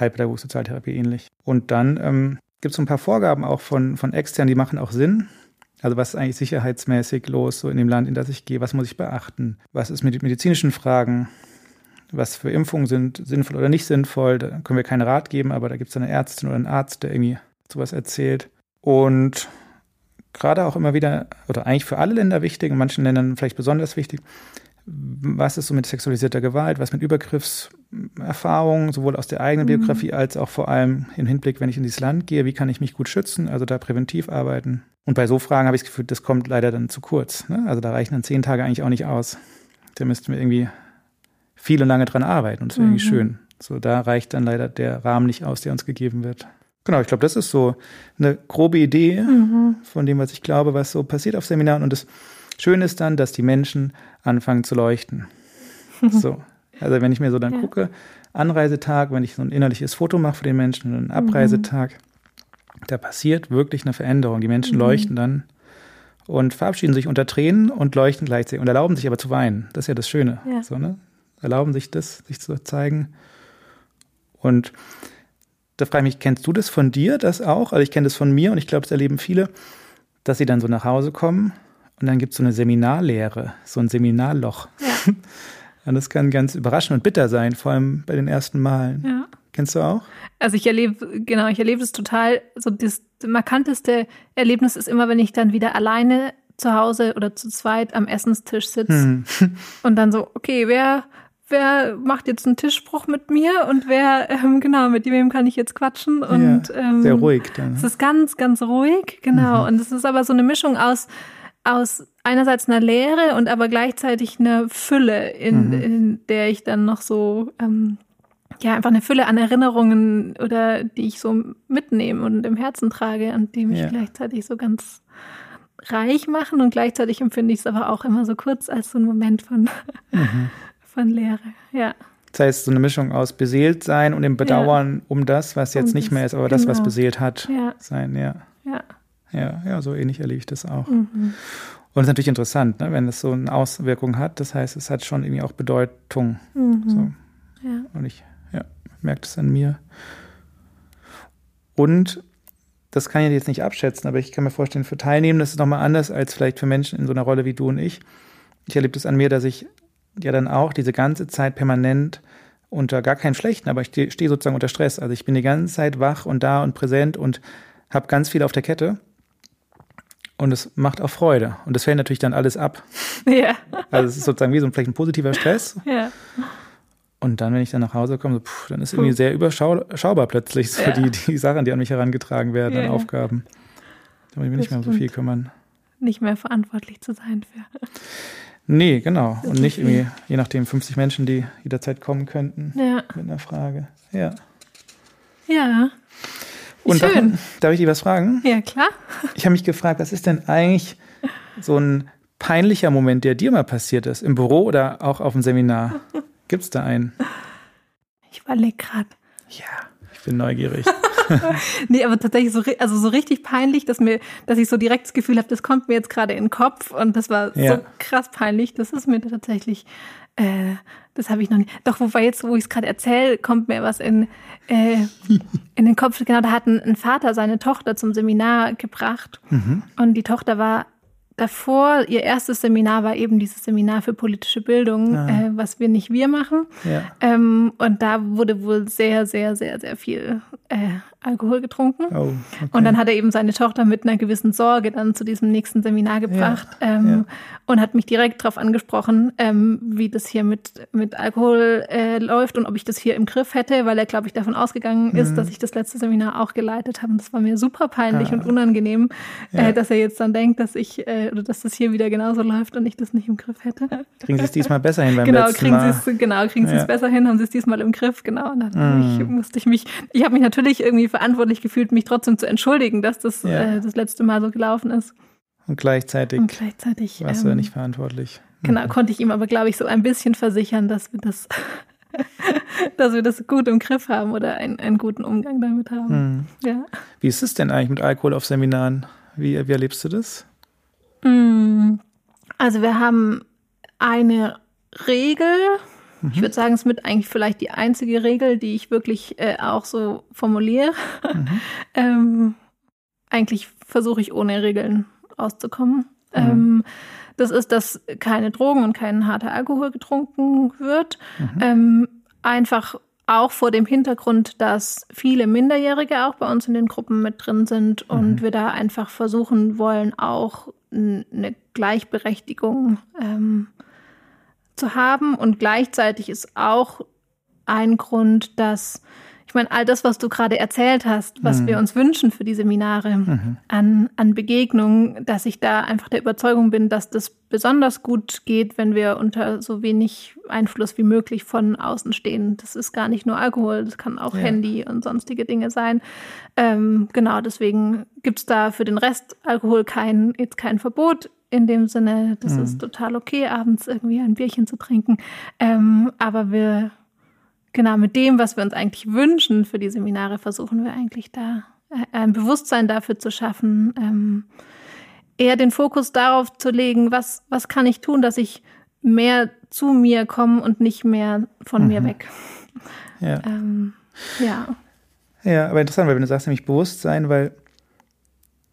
Heilpädagogik, Sozialtherapie ähnlich. Und dann ähm, gibt es so ein paar Vorgaben auch von, von extern, die machen auch Sinn. Also was ist eigentlich sicherheitsmäßig los, so in dem Land, in das ich gehe? Was muss ich beachten? Was ist mit medizinischen Fragen? Was für Impfungen sind sinnvoll oder nicht sinnvoll? Da können wir keinen Rat geben, aber da gibt es eine Ärztin oder einen Arzt, der irgendwie sowas erzählt. Und gerade auch immer wieder, oder eigentlich für alle Länder wichtig, in manchen Ländern vielleicht besonders wichtig, was ist so mit sexualisierter Gewalt, was mit Übergriffserfahrungen, sowohl aus der eigenen mhm. Biografie als auch vor allem im Hinblick, wenn ich in dieses Land gehe, wie kann ich mich gut schützen, also da präventiv arbeiten. Und bei so Fragen habe ich das Gefühl, das kommt leider dann zu kurz. Ne? Also da reichen dann zehn Tage eigentlich auch nicht aus. Da müssten wir irgendwie viel und lange dran arbeiten und das wäre mhm. irgendwie schön. So, da reicht dann leider der Rahmen nicht aus, der uns gegeben wird. Genau, ich glaube, das ist so eine grobe Idee mhm. von dem, was ich glaube, was so passiert auf Seminaren. Und das Schöne ist dann, dass die Menschen anfangen zu leuchten. (laughs) so. Also wenn ich mir so dann ja. gucke, Anreisetag, wenn ich so ein innerliches Foto mache für den Menschen, einen Abreisetag, mhm. da passiert wirklich eine Veränderung. Die Menschen mhm. leuchten dann und verabschieden sich unter Tränen und leuchten gleichzeitig und erlauben sich aber zu weinen. Das ist ja das Schöne. Ja. So, ne? Erlauben sich das, sich zu zeigen. Und da frage ich mich, kennst du das von dir, das auch? Also ich kenne das von mir und ich glaube, es erleben viele, dass sie dann so nach Hause kommen und dann gibt es so eine Seminarlehre, so ein Seminarloch. Ja. (laughs) Und das kann ganz überraschend und bitter sein, vor allem bei den ersten Malen. Ja. Kennst du auch? Also ich erlebe, genau, ich erlebe es total. So das markanteste Erlebnis ist immer, wenn ich dann wieder alleine zu Hause oder zu zweit am Essenstisch sitze hm. (laughs) und dann so, okay, wer, wer macht jetzt einen Tischspruch mit mir und wer, ähm, genau, mit wem kann ich jetzt quatschen und ja, ähm, sehr ruhig dann. Es ist ganz, ganz ruhig, genau. Mhm. Und es ist aber so eine Mischung aus aus einerseits einer Leere und aber gleichzeitig einer Fülle, in, mhm. in der ich dann noch so, ähm, ja, einfach eine Fülle an Erinnerungen oder die ich so mitnehme und im Herzen trage und die mich ja. gleichzeitig so ganz reich machen und gleichzeitig empfinde ich es aber auch immer so kurz als so ein Moment von, mhm. (laughs) von Leere, ja. Das heißt, so eine Mischung aus beseelt sein und dem Bedauern ja. um das, was jetzt um nicht mehr ist, aber genau. das, was genau. beseelt hat, ja. sein, ja. Ja. Ja, ja, so ähnlich erlebe ich das auch. Mhm. Und es ist natürlich interessant, ne, wenn es so eine Auswirkung hat. Das heißt, es hat schon irgendwie auch Bedeutung. Mhm. So. Ja. Und ich ja, merke das an mir. Und das kann ich jetzt nicht abschätzen, aber ich kann mir vorstellen, für Teilnehmende ist es nochmal anders als vielleicht für Menschen in so einer Rolle wie du und ich. Ich erlebe das an mir, dass ich ja dann auch diese ganze Zeit permanent unter gar keinen schlechten, aber ich stehe sozusagen unter Stress. Also ich bin die ganze Zeit wach und da und präsent und habe ganz viel auf der Kette. Und es macht auch Freude. Und das fällt natürlich dann alles ab. (laughs) Ja. Also es ist sozusagen wie so ein, vielleicht ein positiver Stress. Ja. Und dann, wenn ich dann nach Hause komme, so, pff, dann ist irgendwie sehr überschaubar plötzlich so ja. die, die Sachen, die an mich herangetragen werden, ja. an Aufgaben. Da muss ich mir nicht mehr so viel kümmern. Nicht mehr verantwortlich zu sein für. Nee, genau. Und nicht irgendwie, je nachdem, 50 Menschen, die jederzeit kommen könnten ja. mit einer Frage. Ja. Ja. Und Schön. Darf, darf ich dir was fragen? Ja, klar. Ich habe mich gefragt, was ist denn eigentlich so ein peinlicher Moment, der dir mal passiert ist? Im Büro oder auch auf dem Seminar? Gibt es da einen? Ich überlege gerade. Ja, ich bin neugierig. (laughs) nee, aber tatsächlich so, also so richtig peinlich, dass mir, dass ich so direkt das Gefühl habe, das kommt mir jetzt gerade in den Kopf und das war ja. so krass peinlich. Das ist mir tatsächlich äh, das habe ich noch nicht. Doch, wobei jetzt, wo ich es gerade erzähle, kommt mir was in, äh, in den Kopf. Genau, da hat ein, ein, Vater seine Tochter zum Seminar gebracht. Mhm. Und die Tochter war davor, ihr erstes Seminar war eben dieses Seminar für politische Bildung, ah. äh, was wir nicht wir machen. Ja. Ähm, und da wurde wohl sehr, sehr, sehr, sehr viel äh, Alkohol getrunken. Oh, okay. Und dann hat er eben seine Tochter mit einer gewissen Sorge dann zu diesem nächsten Seminar gebracht ja, ähm, ja. und hat mich direkt darauf angesprochen, ähm, wie das hier mit, mit Alkohol äh, läuft und ob ich das hier im Griff hätte, weil er, glaube ich, davon ausgegangen ist, mhm. dass ich das letzte Seminar auch geleitet habe. Und das war mir super peinlich ah. und unangenehm, äh, ja. äh, dass er jetzt dann denkt, dass ich äh, oder dass das hier wieder genauso läuft und ich das nicht im Griff hätte. Kriegen Sie es diesmal besser hin beim genau, letzten kriegen Mal? Sie es, genau, kriegen Sie es besser hin, haben Sie es diesmal im Griff, genau. Und dann mhm. ich, musste ich mich, ich habe mich natürlich irgendwie verantwortlich gefühlt, mich trotzdem zu entschuldigen, dass das ja. äh, das letzte Mal so gelaufen ist. Und gleichzeitig, und gleichzeitig warst ähm, du ja nicht verantwortlich. Genau, mhm. konnte ich ihm aber, glaube ich, so ein bisschen versichern, dass wir das, (laughs) dass wir das gut im Griff haben oder einen, einen guten Umgang damit haben. Mhm. Ja. Wie ist es denn eigentlich mit Alkohol auf Seminaren? Wie, wie erlebst du das? Mm, also wir haben eine Regel, Mhm. Ich würde sagen, es ist mit eigentlich vielleicht die einzige Regel, die ich wirklich äh, auch so formuliere. Mhm. (laughs) ähm, eigentlich versuche ich ohne Regeln auszukommen. Mhm. Ähm, das ist, dass keine Drogen und kein harter Alkohol getrunken wird. Mhm. Ähm, einfach auch vor dem Hintergrund, dass viele Minderjährige auch bei uns in den Gruppen mit drin sind und mhm. wir da einfach versuchen wollen, auch eine Gleichberechtigung ähm, zu haben. Und gleichzeitig ist auch ein Grund, dass ich meine, all das, was du gerade erzählt hast, was Mhm. wir uns wünschen für die Seminare Mhm. an, an Begegnungen, dass ich da einfach der Überzeugung bin, dass das besonders gut geht, wenn wir unter so wenig Einfluss wie möglich von außen stehen. Das ist gar nicht nur Alkohol, das kann auch Ja. Handy und sonstige Dinge sein. Ähm, genau, deswegen gibt's da für den Rest Alkohol kein, jetzt kein Verbot. In dem Sinne, das Mhm. ist total okay, abends irgendwie ein Bierchen zu trinken. Ähm, aber wir, genau, mit dem, was wir uns eigentlich wünschen für die Seminare, versuchen wir eigentlich da äh, ein Bewusstsein dafür zu schaffen, ähm, eher den Fokus darauf zu legen, was, was kann ich tun, dass ich mehr zu mir komme und nicht mehr von mir Mhm. weg. Ja. Ähm, ja. Ja, aber interessant, weil wenn du sagst nämlich Bewusstsein, weil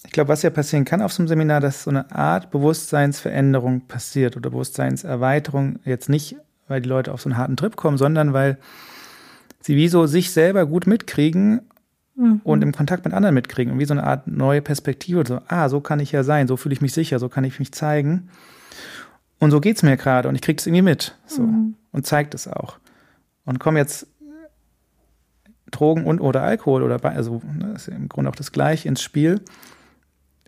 ich glaube, was ja passieren kann auf so einem Seminar, dass so eine Art Bewusstseinsveränderung passiert oder Bewusstseinserweiterung jetzt nicht, weil die Leute auf so einen harten Trip kommen, sondern weil sie wie so sich selber gut mitkriegen Mhm. und im Kontakt mit anderen mitkriegen und wie so eine Art neue Perspektive, so, ah, so kann ich ja sein, so fühle ich mich sicher, so kann ich mich zeigen. Und so geht's mir gerade und ich krieg's irgendwie mit, so Mhm. und zeigt es auch. Und komm jetzt Drogen und oder Alkohol oder also ne, ist im Grunde auch das gleiche ins Spiel,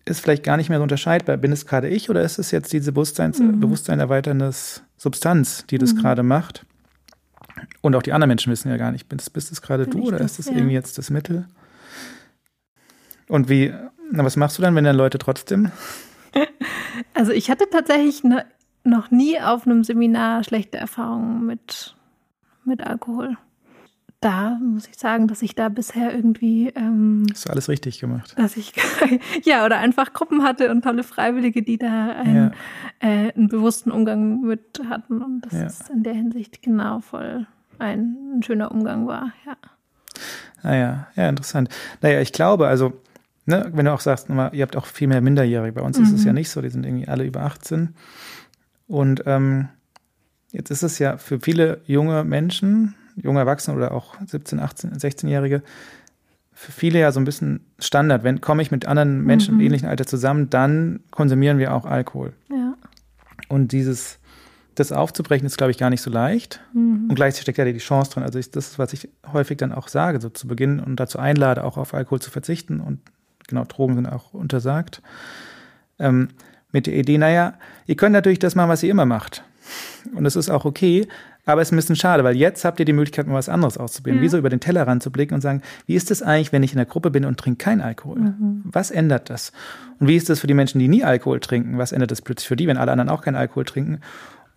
ist vielleicht gar nicht mehr so unterscheidbar. Bin es gerade ich oder ist es jetzt diese Bewusstseins Mhm. Bewusstsein erweiternde Substanz, die das Mhm. gerade macht? Und auch die anderen Menschen wissen ja gar nicht, bist, bist es gerade du oder das? ist es Ja. irgendwie jetzt das Mittel? Und wie, na, was machst du dann, wenn dann Leute trotzdem? (laughs) Also ich hatte tatsächlich ne, noch nie auf einem Seminar schlechte Erfahrungen mit, mit Alkohol. Da muss ich sagen, dass ich da bisher irgendwie, ähm, Hast du alles richtig gemacht? dass ich (laughs) ja oder einfach Gruppen hatte und tolle Freiwillige, die da einen, äh, einen bewussten Umgang mit hatten und das Ja. ist in der Hinsicht genau voll ein, ein schöner Umgang war. Ja. Ah ja, ja, interessant. Naja, ich glaube, also, ne, wenn du auch sagst, nochmal, ihr habt auch viel mehr Minderjährige. Bei uns ist es Mhm. ja nicht so, die sind irgendwie alle über 18. Und ähm, jetzt ist es ja für viele junge Menschen, junge Erwachsene oder auch 17, 18, 16-Jährige, für viele ja so ein bisschen Standard. Wenn komme ich mit anderen Menschen Mhm. im ähnlichen Alter zusammen, dann konsumieren wir auch Alkohol. Ja. Und dieses, das aufzubrechen, ist, glaube ich, gar nicht so leicht. Mhm. Und gleichzeitig steckt ja die Chance drin. Also ich, das ist, was ich häufig dann auch sage, so zu Beginn und dazu einlade, auch auf Alkohol zu verzichten. Und genau, Drogen sind auch untersagt. Ähm, mit der Idee, naja, ihr könnt natürlich das machen, was ihr immer macht. Und es ist auch okay, aber es ist ein bisschen schade, weil jetzt habt ihr die Möglichkeit, mal was anderes auszuprobieren. Ja. Wie so über den Tellerrand zu blicken und sagen, wie ist es eigentlich, wenn ich in der Gruppe bin und trinke keinen Alkohol? Mhm. Was ändert das? Und wie ist das für die Menschen, die nie Alkohol trinken? Was ändert das plötzlich für die, wenn alle anderen auch keinen Alkohol trinken?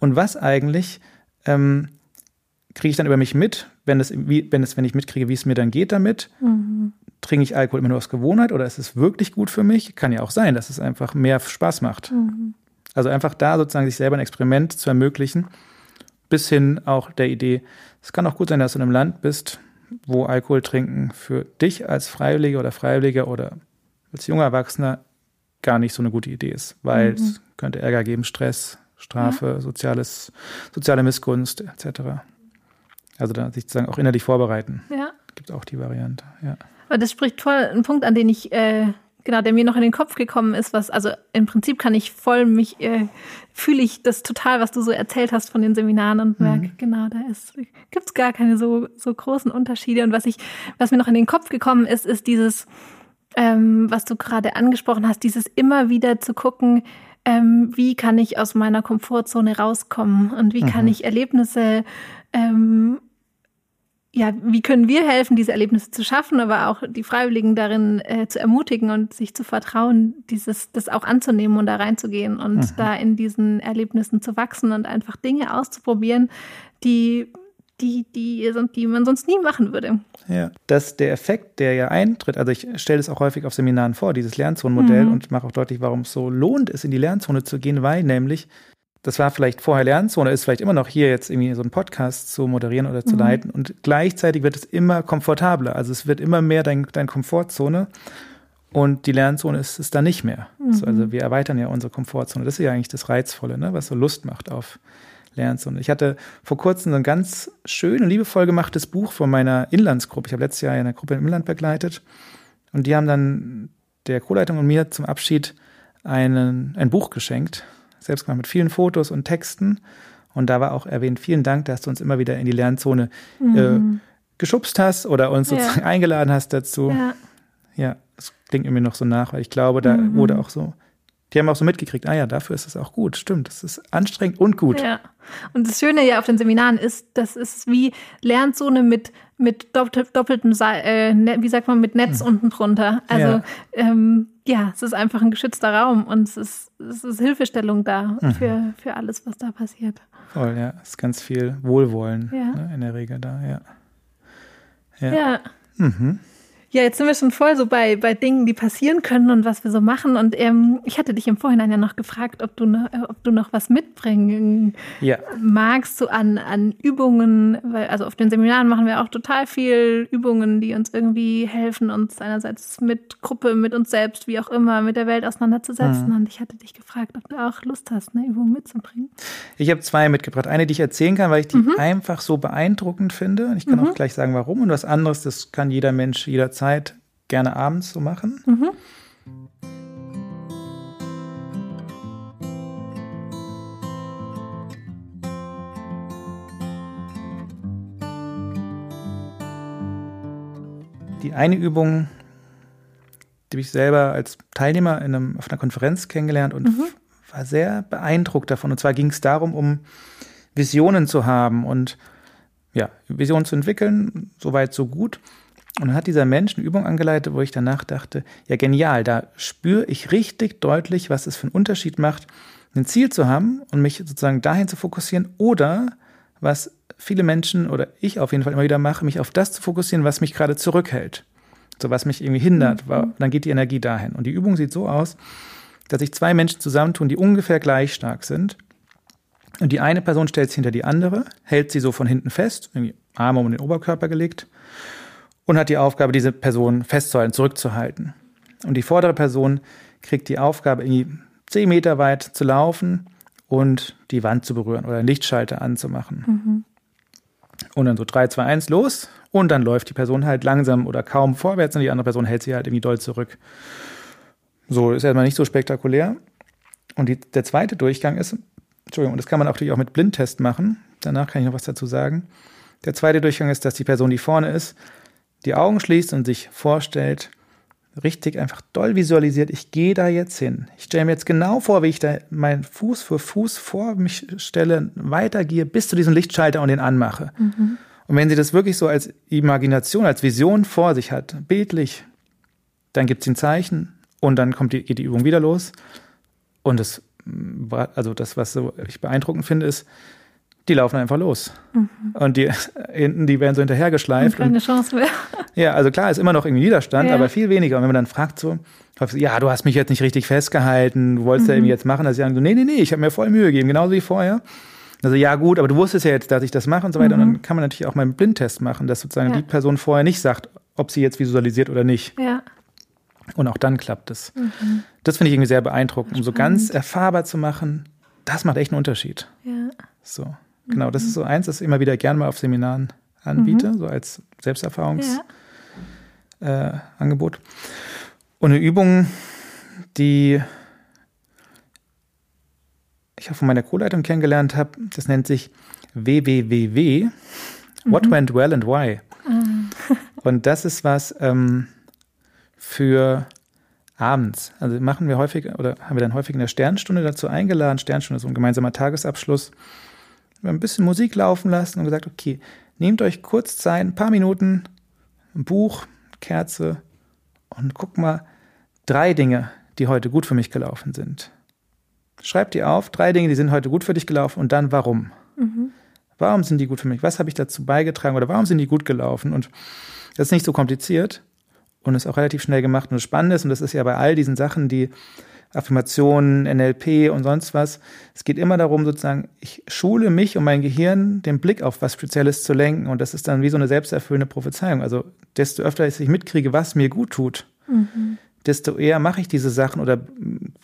Und was eigentlich ähm, kriege ich dann über mich mit, wenn es, wie, wenn wenn ich mitkriege, wie es mir dann geht damit? Mhm. Trinke ich Alkohol immer nur aus Gewohnheit oder ist es wirklich gut für mich? Kann ja auch sein, dass es einfach mehr Spaß macht. Mhm. Also einfach da sozusagen sich selber ein Experiment zu ermöglichen, bis hin auch der Idee, es kann auch gut sein, dass du in einem Land bist, wo Alkohol trinken für dich als Freiwillige oder Freiwilliger oder als junger Erwachsener gar nicht so eine gute Idee ist, weil Mhm. es könnte Ärger geben, Stress, Strafe, soziales, soziale Missgunst etc. Also da sich sozusagen auch innerlich vorbereiten. Ja. Gibt auch die Variante, ja. Aber das spricht voll einen Punkt an, den ich, äh, genau, der mir noch in den Kopf gekommen ist, was, also im Prinzip kann ich voll mich, äh, fühle ich das total, was du so erzählt hast von den Seminaren und merke, genau, da ist, gibt's gar keine so, so großen Unterschiede. Und was ich, was mir noch in den Kopf gekommen ist, ist dieses, ähm, was du gerade angesprochen hast, dieses immer wieder zu gucken, ähm, wie kann ich aus meiner Komfortzone rauskommen und wie kann Mhm. ich Erlebnisse ähm, ja, wie können wir helfen, diese Erlebnisse zu schaffen, aber auch die Freiwilligen darin äh, zu ermutigen und sich zu vertrauen, dieses, das auch anzunehmen und da reinzugehen und Mhm. da in diesen Erlebnissen zu wachsen und einfach Dinge auszuprobieren, die, die, die, die man sonst nie machen würde. Ja, dass der Effekt, der ja eintritt, also ich stelle es auch häufig auf Seminaren vor, dieses Lernzonenmodell Mhm. und mache auch deutlich, warum es so lohnt ist, in die Lernzone zu gehen, weil nämlich, das war vielleicht vorher Lernzone, ist vielleicht immer noch hier jetzt irgendwie so einen Podcast zu moderieren oder zu Mhm. leiten und gleichzeitig wird es immer komfortabler, also es wird immer mehr dein, dein Komfortzone und die Lernzone ist es dann nicht mehr. So, Mhm. also wir erweitern ja unsere Komfortzone, das ist ja eigentlich das Reizvolle, ne, was so Lust macht auf Lernzone. Ich hatte vor kurzem so ein ganz schön und liebevoll gemachtes Buch von meiner Inlandsgruppe. Ich habe letztes Jahr eine Gruppe im Inland begleitet und die haben dann der Co-Leitung und mir zum Abschied einen, ein Buch geschenkt, selbst gemacht mit vielen Fotos und Texten. Und da war auch erwähnt, vielen Dank, dass du uns immer wieder in die Lernzone äh, geschubst hast oder uns Ja. sozusagen (laughs) eingeladen hast dazu. Ja. Ja, das klingt irgendwie noch so nach, weil ich glaube, da Mhm. wurde auch so, die haben auch so mitgekriegt, ah ja, dafür ist es auch gut, stimmt, das ist anstrengend und gut. Ja. Und das Schöne ja auf den Seminaren ist, das ist wie Lernzone mit, mit doppelt, doppeltem, äh, ne- wie sagt man, mit Netz unten drunter. Also Ja. Ähm, ja, es ist einfach ein geschützter Raum und es ist, es ist Hilfestellung da Mhm. für, für alles, was da passiert. Voll, ja, ist ganz viel Wohlwollen Ja. ne, in der Regel da, ja. Ja. Ja. Mhm. Ja, jetzt sind wir schon voll so bei, bei Dingen, die passieren können und was wir so machen. Und ähm, ich hatte dich im Vorhinein ja noch gefragt, ob du noch, äh, ob du noch was mitbringen ja. magst du an, an Übungen, weil also auf den Seminaren machen wir auch total viel Übungen, die uns irgendwie helfen, uns einerseits mit Gruppe, mit uns selbst, wie auch immer, mit der Welt auseinanderzusetzen. Und ich hatte dich gefragt, ob du auch Lust hast, eine Übung mitzubringen. Ich habe zwei mitgebracht. Eine, die ich erzählen kann, weil ich die Mhm. einfach so beeindruckend finde. Und ich kann auch gleich sagen, warum. Und was anderes, das kann jeder Mensch jederzeit gerne abends so machen. Mhm. Die eine Übung, die habe ich selber als Teilnehmer in einem, auf einer Konferenz kennengelernt und war sehr beeindruckt davon. Und zwar ging es darum, um Visionen zu haben und ja, Visionen zu entwickeln, soweit so gut. Und dann hat dieser Mensch eine Übung angeleitet, wo ich danach dachte, ja genial, da spüre ich richtig deutlich, was es für einen Unterschied macht, ein Ziel zu haben und mich sozusagen dahin zu fokussieren oder was viele Menschen oder ich auf jeden Fall immer wieder mache, mich auf das zu fokussieren, was mich gerade zurückhält. So was mich irgendwie hindert, weil dann geht die Energie dahin. Und die Übung sieht so aus, dass sich zwei Menschen zusammentun, die ungefähr gleich stark sind. Und die eine Person stellt sich hinter die andere, hält sie so von hinten fest, irgendwie Arme um den Oberkörper gelegt und hat die Aufgabe, diese Person festzuhalten, zurückzuhalten. Und die vordere Person kriegt die Aufgabe, irgendwie zehn Meter weit zu laufen und die Wand zu berühren oder einen Lichtschalter anzumachen. Und dann so 3, 2, 1 los und dann läuft die Person halt langsam oder kaum vorwärts und die andere Person hält sie halt irgendwie doll zurück. So, ist erstmal nicht so spektakulär. Und die, der zweite Durchgang ist, Entschuldigung, und das kann man natürlich auch mit Blindtest machen. Danach kann ich noch was dazu sagen. Der zweite Durchgang ist, dass die Person, die vorne ist, die Augen schließt und sich vorstellt, richtig einfach doll visualisiert, ich gehe da jetzt hin. Ich stelle mir jetzt genau vor, wie ich da meinen Fuß für Fuß vor mich stelle, weitergehe bis zu diesem Lichtschalter und den anmache. Und wenn sie das wirklich so als Imagination, als Vision vor sich hat, bildlich, dann gibt sie ein Zeichen und dann kommt die, geht die Übung wieder los. Und das war, also das, was ich beeindruckend finde, ist, die laufen einfach los. Und die hinten, die werden so hinterhergeschleift. Und Keine Chance mehr. ja, also klar, ist immer noch irgendwie Widerstand, Ja. aber viel weniger. Und wenn man dann fragt so, ja, du hast mich jetzt nicht richtig festgehalten, du wolltest ja irgendwie jetzt machen, dass sie sagen so, nee, nee, nee, ich habe mir voll Mühe gegeben, genauso wie vorher. Also ja, gut, aber du wusstest ja jetzt, dass ich das mache und so weiter. Und dann kann man natürlich auch mal einen Blindtest machen, dass sozusagen Ja. die Person vorher nicht sagt, ob sie jetzt visualisiert oder nicht. Ja. Und auch dann klappt es. Das finde ich irgendwie sehr beeindruckend, um so ganz erfahrbar zu machen. Das macht echt einen Unterschied. Ja. So, genau, das ist so eins, das ich immer wieder gerne mal auf Seminaren anbiete, so als Selbsterfahrungsangebot. Ja. Äh. Und eine Übung, die ich auch von meiner Co-Leitung kennengelernt habe, das nennt sich WWWW, What Went Well and Why. (laughs) Und das ist was ähm, für abends. Also machen wir häufig oder haben wir dann häufig in der Sternstunde dazu eingeladen. Sternstunde ist so ein gemeinsamer Tagesabschluss. Ein bisschen Musik laufen lassen und gesagt, okay, nehmt euch kurz Zeit, ein paar Minuten, ein Buch, Kerze und guckt mal drei Dinge, die heute gut für mich gelaufen sind. Schreibt die auf, drei Dinge, die sind heute gut für dich gelaufen und dann warum. Warum sind die gut für mich? Was habe ich dazu beigetragen oder warum sind die gut gelaufen? Und das ist nicht so kompliziert und ist auch relativ schnell gemacht. Und das Spannende ist, und das ist ja bei all diesen Sachen, die Affirmationen, NLP und sonst was, es geht immer darum, sozusagen, ich schule mich und mein Gehirn, den Blick auf was Spezielles zu lenken. Und das ist dann wie so eine selbsterfüllende Prophezeiung. Also desto öfter ich mitkriege, was mir gut tut, desto eher mache ich diese Sachen oder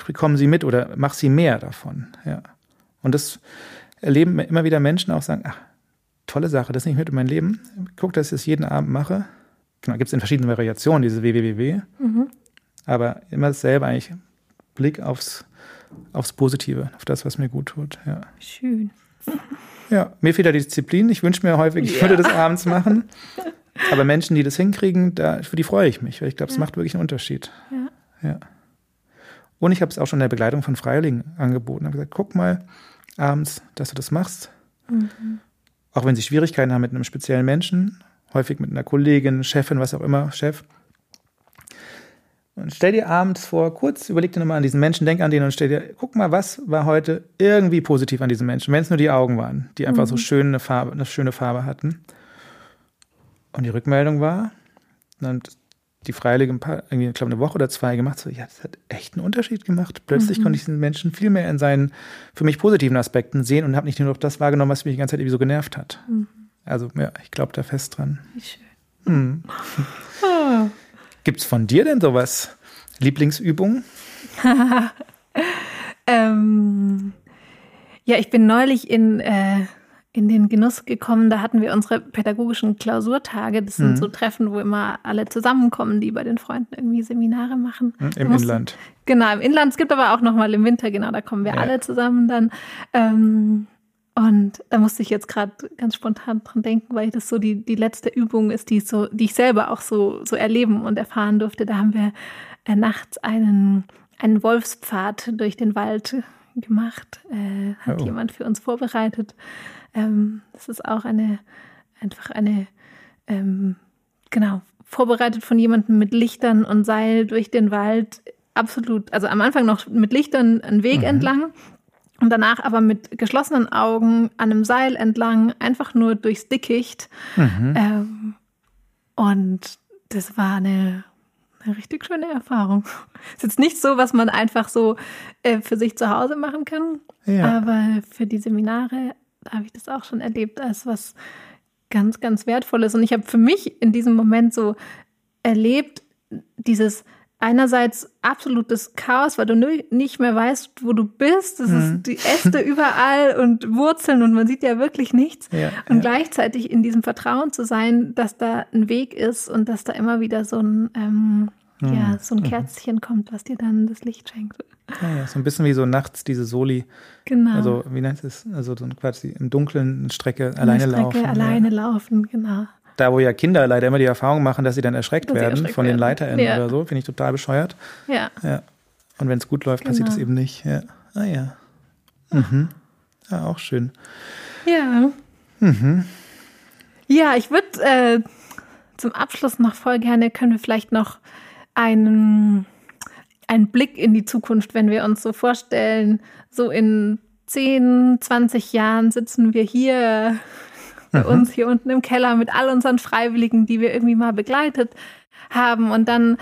bekomme sie mit oder mache sie mehr davon. Ja. Und das erleben immer wieder Menschen auch sagen, ach, tolle Sache, das nehme ich mit in mein Leben. Guck, dass ich das jeden Abend mache. Genau, gibt es in verschiedenen Variationen, diese WWW. Aber immer dasselbe eigentlich. Blick aufs, aufs Positive, auf das, was mir gut tut. Ja, Schön. ja mir fehlt ja die Disziplin. Ich wünsche mir häufig, ich Ja. würde das abends machen. Aber Menschen, die das hinkriegen, da, für die freue ich mich, weil ich glaube, es Ja. macht wirklich einen Unterschied. Ja. Ja. Und ich habe es auch schon in der Begleitung von Freiwilligen angeboten. Ich habe gesagt, guck mal abends, dass du das machst. Mhm. Auch wenn sie Schwierigkeiten haben mit einem speziellen Menschen, häufig mit einer Kollegin, Chefin, was auch immer, Chef. Und stell dir abends vor, kurz überleg dir nochmal an diesen Menschen, denk an den und stell dir, guck mal, was war heute irgendwie positiv an diesem Menschen, wenn es nur die Augen waren, die einfach so schön eine Farbe, eine schöne Farbe hatten. Und die Rückmeldung war, dann die Freiwillige ein paar, irgendwie, ich glaube, eine Woche oder zwei gemacht, so, ja, das hat echt einen Unterschied gemacht. Plötzlich konnte ich diesen Menschen viel mehr in seinen für mich positiven Aspekten sehen und habe nicht nur noch das wahrgenommen, was mich die ganze Zeit irgendwie so genervt hat. Also, ja, ich glaube da fest dran. Wie schön. Hm. Gibt's von dir denn sowas? Lieblingsübungen? (laughs) Ähm, ja, ich bin neulich in, äh, in den Genuss gekommen, da hatten wir unsere pädagogischen Klausurtage. Das sind Mhm. so Treffen, wo immer alle zusammenkommen, die bei den Freunden irgendwie Seminare machen. Hm, Du Im musst- Inland. Genau, im Inland. Es gibt aber auch nochmal im Winter, genau, da kommen wir Ja. alle zusammen dann. Ähm, und da musste ich jetzt gerade ganz spontan dran denken, weil das so die, die letzte Übung ist, die, ich so, die ich selber auch so, so erleben und erfahren durfte. Da haben wir äh, nachts einen, einen Wolfspfad durch den Wald gemacht. Äh, hat Oh. jemand für uns vorbereitet. Ähm, das ist auch eine, einfach eine, ähm, genau, vorbereitet von jemandem mit Lichtern und Seil durch den Wald. Absolut, also am Anfang noch mit Lichtern einen Weg entlang und danach aber mit geschlossenen Augen an einem Seil entlang, einfach nur durchs Dickicht. Ähm, und das war eine, eine richtig schöne Erfahrung. Ist jetzt nicht so, was man einfach so äh, für sich zu Hause machen kann, Ja. aber für die Seminare habe ich das auch schon erlebt als was ganz, ganz Wertvolles. Und ich habe für mich in diesem Moment so erlebt, dieses einerseits absolutes Chaos, weil du nicht mehr weißt, wo du bist. Es ist die Äste (laughs) überall und Wurzeln und man sieht ja wirklich nichts. Ja, und ja. gleichzeitig in diesem Vertrauen zu sein, dass da ein Weg ist und dass da immer wieder so ein, ähm, ja, so ein Kerzchen kommt, was dir dann das Licht schenkt. Ja, ja, so ein bisschen wie so nachts diese Soli, Genau. also wie nennt es, also so ein quasi im Dunkeln eine Strecke Eine alleine Strecke laufen. Alleine laufen, genau. Da, wo ja Kinder leider immer die Erfahrung machen, dass sie dann erschreckt Dass werden erschreckt von den werden. LeiterInnen Ja. oder so, finde ich total bescheuert. Ja. Ja. Und wenn es gut läuft, passiert Genau. das eben nicht. Ja. Ah ja. Mhm. Ja, auch schön. Ja. Ja, ich würde äh, zum Abschluss noch voll gerne, können wir vielleicht noch einen, einen Blick in die Zukunft, wenn wir uns so vorstellen, so in 10, 20 Jahren sitzen wir hier bei uns hier unten im Keller mit all unseren Freiwilligen, die wir irgendwie mal begleitet haben und dann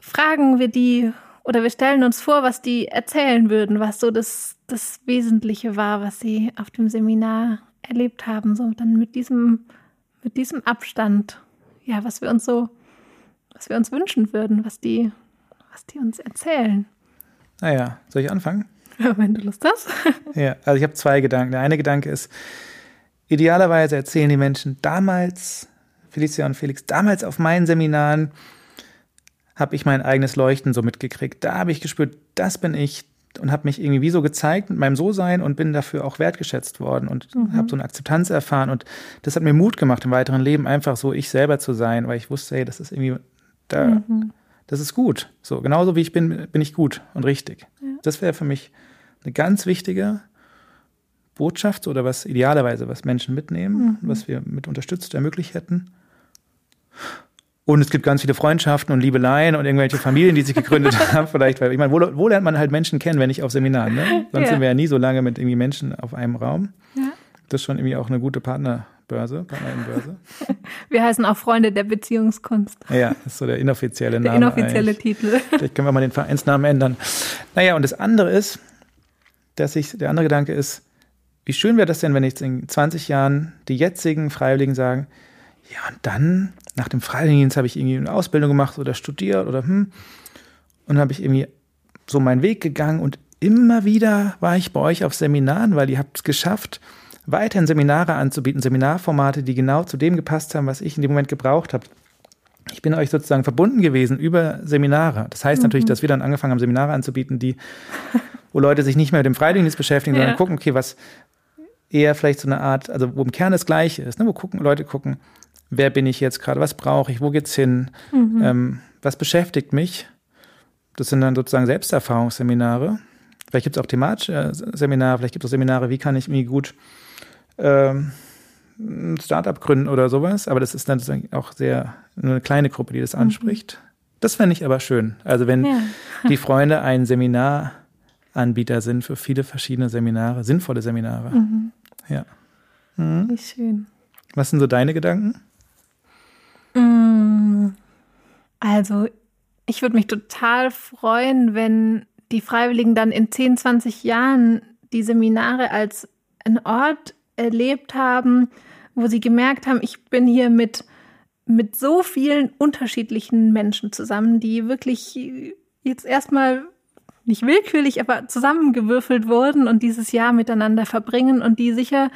fragen wir die oder wir stellen uns vor, was die erzählen würden, was so das, das Wesentliche war, was sie auf dem Seminar erlebt haben, so dann mit diesem, mit diesem Abstand, ja, was wir uns so, was wir uns wünschen würden, was die, was die uns erzählen. Naja, soll ich anfangen? (laughs) Wenn du Lust hast. Ja, also ich habe zwei Gedanken. Der eine Gedanke ist, idealerweise erzählen die Menschen damals, Felicia und Felix, damals auf meinen Seminaren habe ich mein eigenes Leuchten so mitgekriegt. Da habe ich gespürt, das bin ich und habe mich irgendwie wie so gezeigt mit meinem So-Sein und bin dafür auch wertgeschätzt worden und habe so eine Akzeptanz erfahren und das hat mir Mut gemacht im weiteren Leben einfach so ich selber zu sein, weil ich wusste, hey, das ist irgendwie da, das ist gut. So genauso wie ich bin, bin ich gut und richtig. Das wäre für mich eine ganz wichtige Botschaft oder was idealerweise, was Menschen mitnehmen, was wir mit unterstützt ermöglicht hätten. Und es gibt ganz viele Freundschaften und Liebeleien und irgendwelche Familien, die sich gegründet (laughs) haben, vielleicht, weil ich meine, wo, wo lernt man halt Menschen kennen, wenn nicht auf Seminaren, ne? Sonst Ja. sind wir ja nie so lange mit irgendwie Menschen auf einem Raum. Ja. Das ist schon irgendwie auch eine gute Partnerbörse, Partnerinnenbörse. (laughs) Wir heißen auch Freunde der Beziehungskunst. Ja, das ist so der inoffizielle Der Name. inoffizielle eigentlich. Titel. Vielleicht können wir mal den Vereinsnamen ändern. Naja, und das andere ist, dass ich, der andere Gedanke ist, wie schön wäre das denn, wenn jetzt in 20 Jahren die jetzigen Freiwilligen sagen, ja, und dann, nach dem Freiwilligendienst habe ich irgendwie eine Ausbildung gemacht oder studiert oder hm, und habe ich irgendwie so meinen Weg gegangen und immer wieder war ich bei euch auf Seminaren, weil ihr habt es geschafft, weiterhin Seminare anzubieten, Seminarformate, die genau zu dem gepasst haben, was ich in dem Moment gebraucht habe. Ich bin euch sozusagen verbunden gewesen über Seminare. Das heißt natürlich, dass wir dann angefangen haben, Seminare anzubieten, die, wo Leute sich nicht mehr mit dem Freiwilligendienst beschäftigen, sondern Ja. gucken, okay, was eher vielleicht so eine Art, also wo im Kern das Gleiche ist, ne? wo gucken, Leute gucken, wer bin ich jetzt gerade, was brauche ich, wo geht's hin, mhm. ähm, was beschäftigt mich. Das sind dann sozusagen Selbsterfahrungsseminare. Vielleicht gibt es auch thematische Seminare, vielleicht gibt es Seminare, wie kann ich mir gut ähm, ein Startup gründen oder sowas. Aber das ist dann sozusagen auch sehr nur eine kleine Gruppe, die das mhm. anspricht. Mhm. Das fände ich aber schön. Also wenn ja. die Freunde ein Seminaranbieter sind für viele verschiedene Seminare, sinnvolle Seminare. Mhm. Ja. Mhm. Wie schön. Was sind so deine Gedanken? Mm, also, ich würde mich total freuen, wenn die Freiwilligen dann in 10, 20 Jahren die Seminare als ein Ort erlebt haben, wo sie gemerkt haben, ich bin hier mit, mit so vielen unterschiedlichen Menschen zusammen, die wirklich jetzt erstmal nicht willkürlich, aber zusammengewürfelt wurden und dieses Jahr miteinander verbringen und die sicher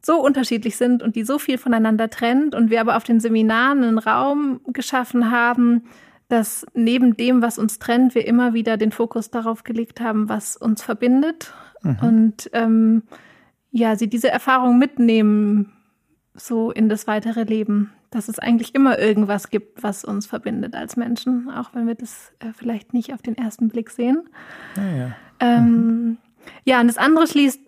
so unterschiedlich sind und die so viel voneinander trennt und wir aber auf den Seminaren einen Raum geschaffen haben, dass neben dem, was uns trennt, wir immer wieder den Fokus darauf gelegt haben, was uns verbindet mhm. und ähm, ja, sie diese Erfahrung mitnehmen so in das weitere Leben, dass es eigentlich immer irgendwas gibt, was uns verbindet als Menschen, auch wenn wir das äh, vielleicht nicht auf den ersten Blick sehen. Ja, ja. Ähm, mhm. ja, und das andere schließt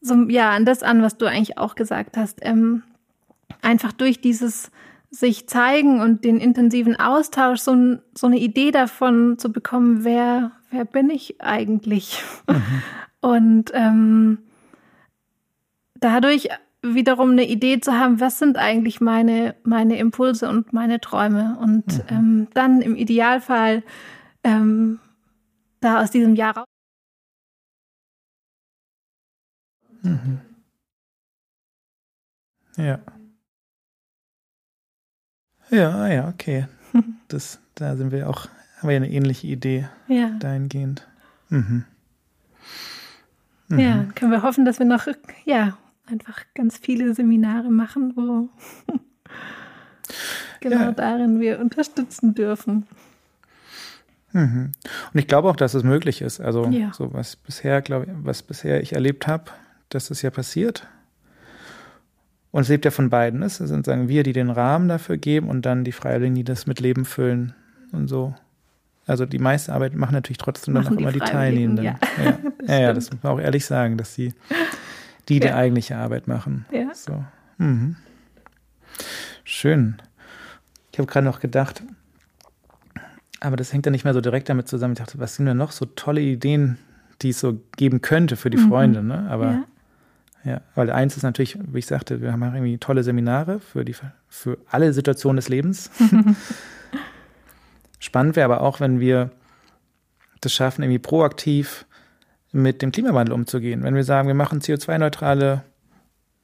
so, ja, an das an, was du eigentlich auch gesagt hast. Ähm, einfach durch dieses sich zeigen und den intensiven Austausch so, so eine Idee davon zu bekommen, wer, wer bin ich eigentlich? Mhm. (laughs) Und ähm, dadurch wiederum eine Idee zu haben, was sind eigentlich meine, meine Impulse und meine Träume. Und mhm. ähm, dann im Idealfall ähm, da aus diesem Jahr raus. Mhm. Ja. Ja, ja, okay. (laughs) Das, da sind wir auch, haben wir eine ähnliche Idee ja. dahingehend. Mhm. Mhm. Ja, können wir hoffen, dass wir noch, ja, einfach ganz viele Seminare machen, wo (laughs) genau ja. darin wir unterstützen dürfen. Mhm. Und ich glaube auch, dass es möglich ist. Also ja. so was bisher, glaube ich, was bisher ich erlebt habe, dass das ja passiert. Und es lebt ja von beiden. Es sind sagen wir, die den Rahmen dafür geben und dann die Freiwilligen, die das mit Leben füllen und so. Also die meiste Arbeit machen natürlich trotzdem machen dann auch die immer die Teilnehmenden. Ja, ja. (laughs) das, ja, ja, das muss man auch ehrlich sagen, dass sie die ja. die eigentliche Arbeit machen. Ja. So. Mhm. Schön. Ich habe gerade noch gedacht, aber das hängt ja nicht mehr so direkt damit zusammen. Ich dachte, was sind denn noch so tolle Ideen, die es so geben könnte für die mhm. Freunde, ne? Aber ja. Ja, weil eins ist natürlich, wie ich sagte, wir haben irgendwie tolle Seminare für, die, für alle Situationen des Lebens. (laughs) Spannend wäre aber auch, wenn wir das schaffen, irgendwie proaktiv mit dem Klimawandel umzugehen. Wenn wir sagen, wir machen CO2-neutrale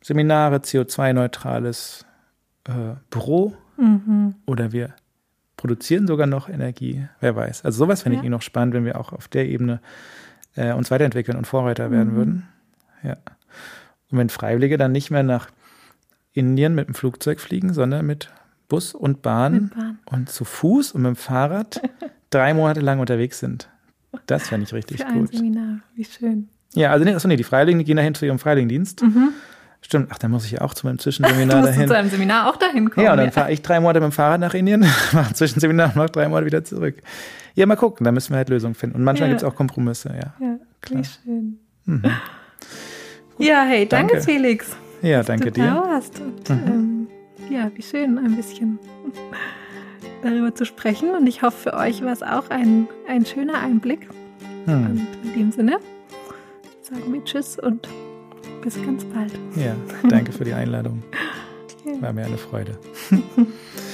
Seminare, CO2-neutrales äh, Büro mhm. oder wir produzieren sogar noch Energie, wer weiß. Also sowas fände ja. ich noch spannend, wenn wir auch auf der Ebene äh, uns weiterentwickeln und Vorreiter werden mhm. würden. Ja. Und wenn Freiwillige dann nicht mehr nach Indien mit dem Flugzeug fliegen, sondern mit Bus und Bahn, Bahn. und zu Fuß und mit dem Fahrrad (laughs) drei Monate lang unterwegs sind. Das fände ich richtig Für gut. Ein Seminar, wie schön. Ja, also nee, achso, nee, die Freiwilligen die gehen dahin zu ihrem Freiwilligendienst. Mhm. Stimmt, ach, dann muss ich ja auch zu meinem Zwischenseminar dahin. zu einem Seminar auch dahin kommen. Ja, und dann ja. fahre ich drei Monate mit dem Fahrrad nach Indien, (laughs) mache ein Zwischenseminar und mache drei Monate wieder zurück. Ja, mal gucken, da müssen wir halt Lösungen finden. Und manchmal ja. gibt es auch Kompromisse, ja. Ja, klar. wie schön. Mhm. Ja, hey, danke, danke, Felix. Ja, danke du dir. Warst. Und, mhm. ähm, ja, wie schön, ein bisschen darüber zu sprechen. Und ich hoffe, für euch war es auch ein, ein schöner Einblick. Mhm. Und in dem Sinne sagen wir Tschüss und bis ganz bald. Ja, danke für die Einladung. (laughs) War mir eine Freude. (laughs)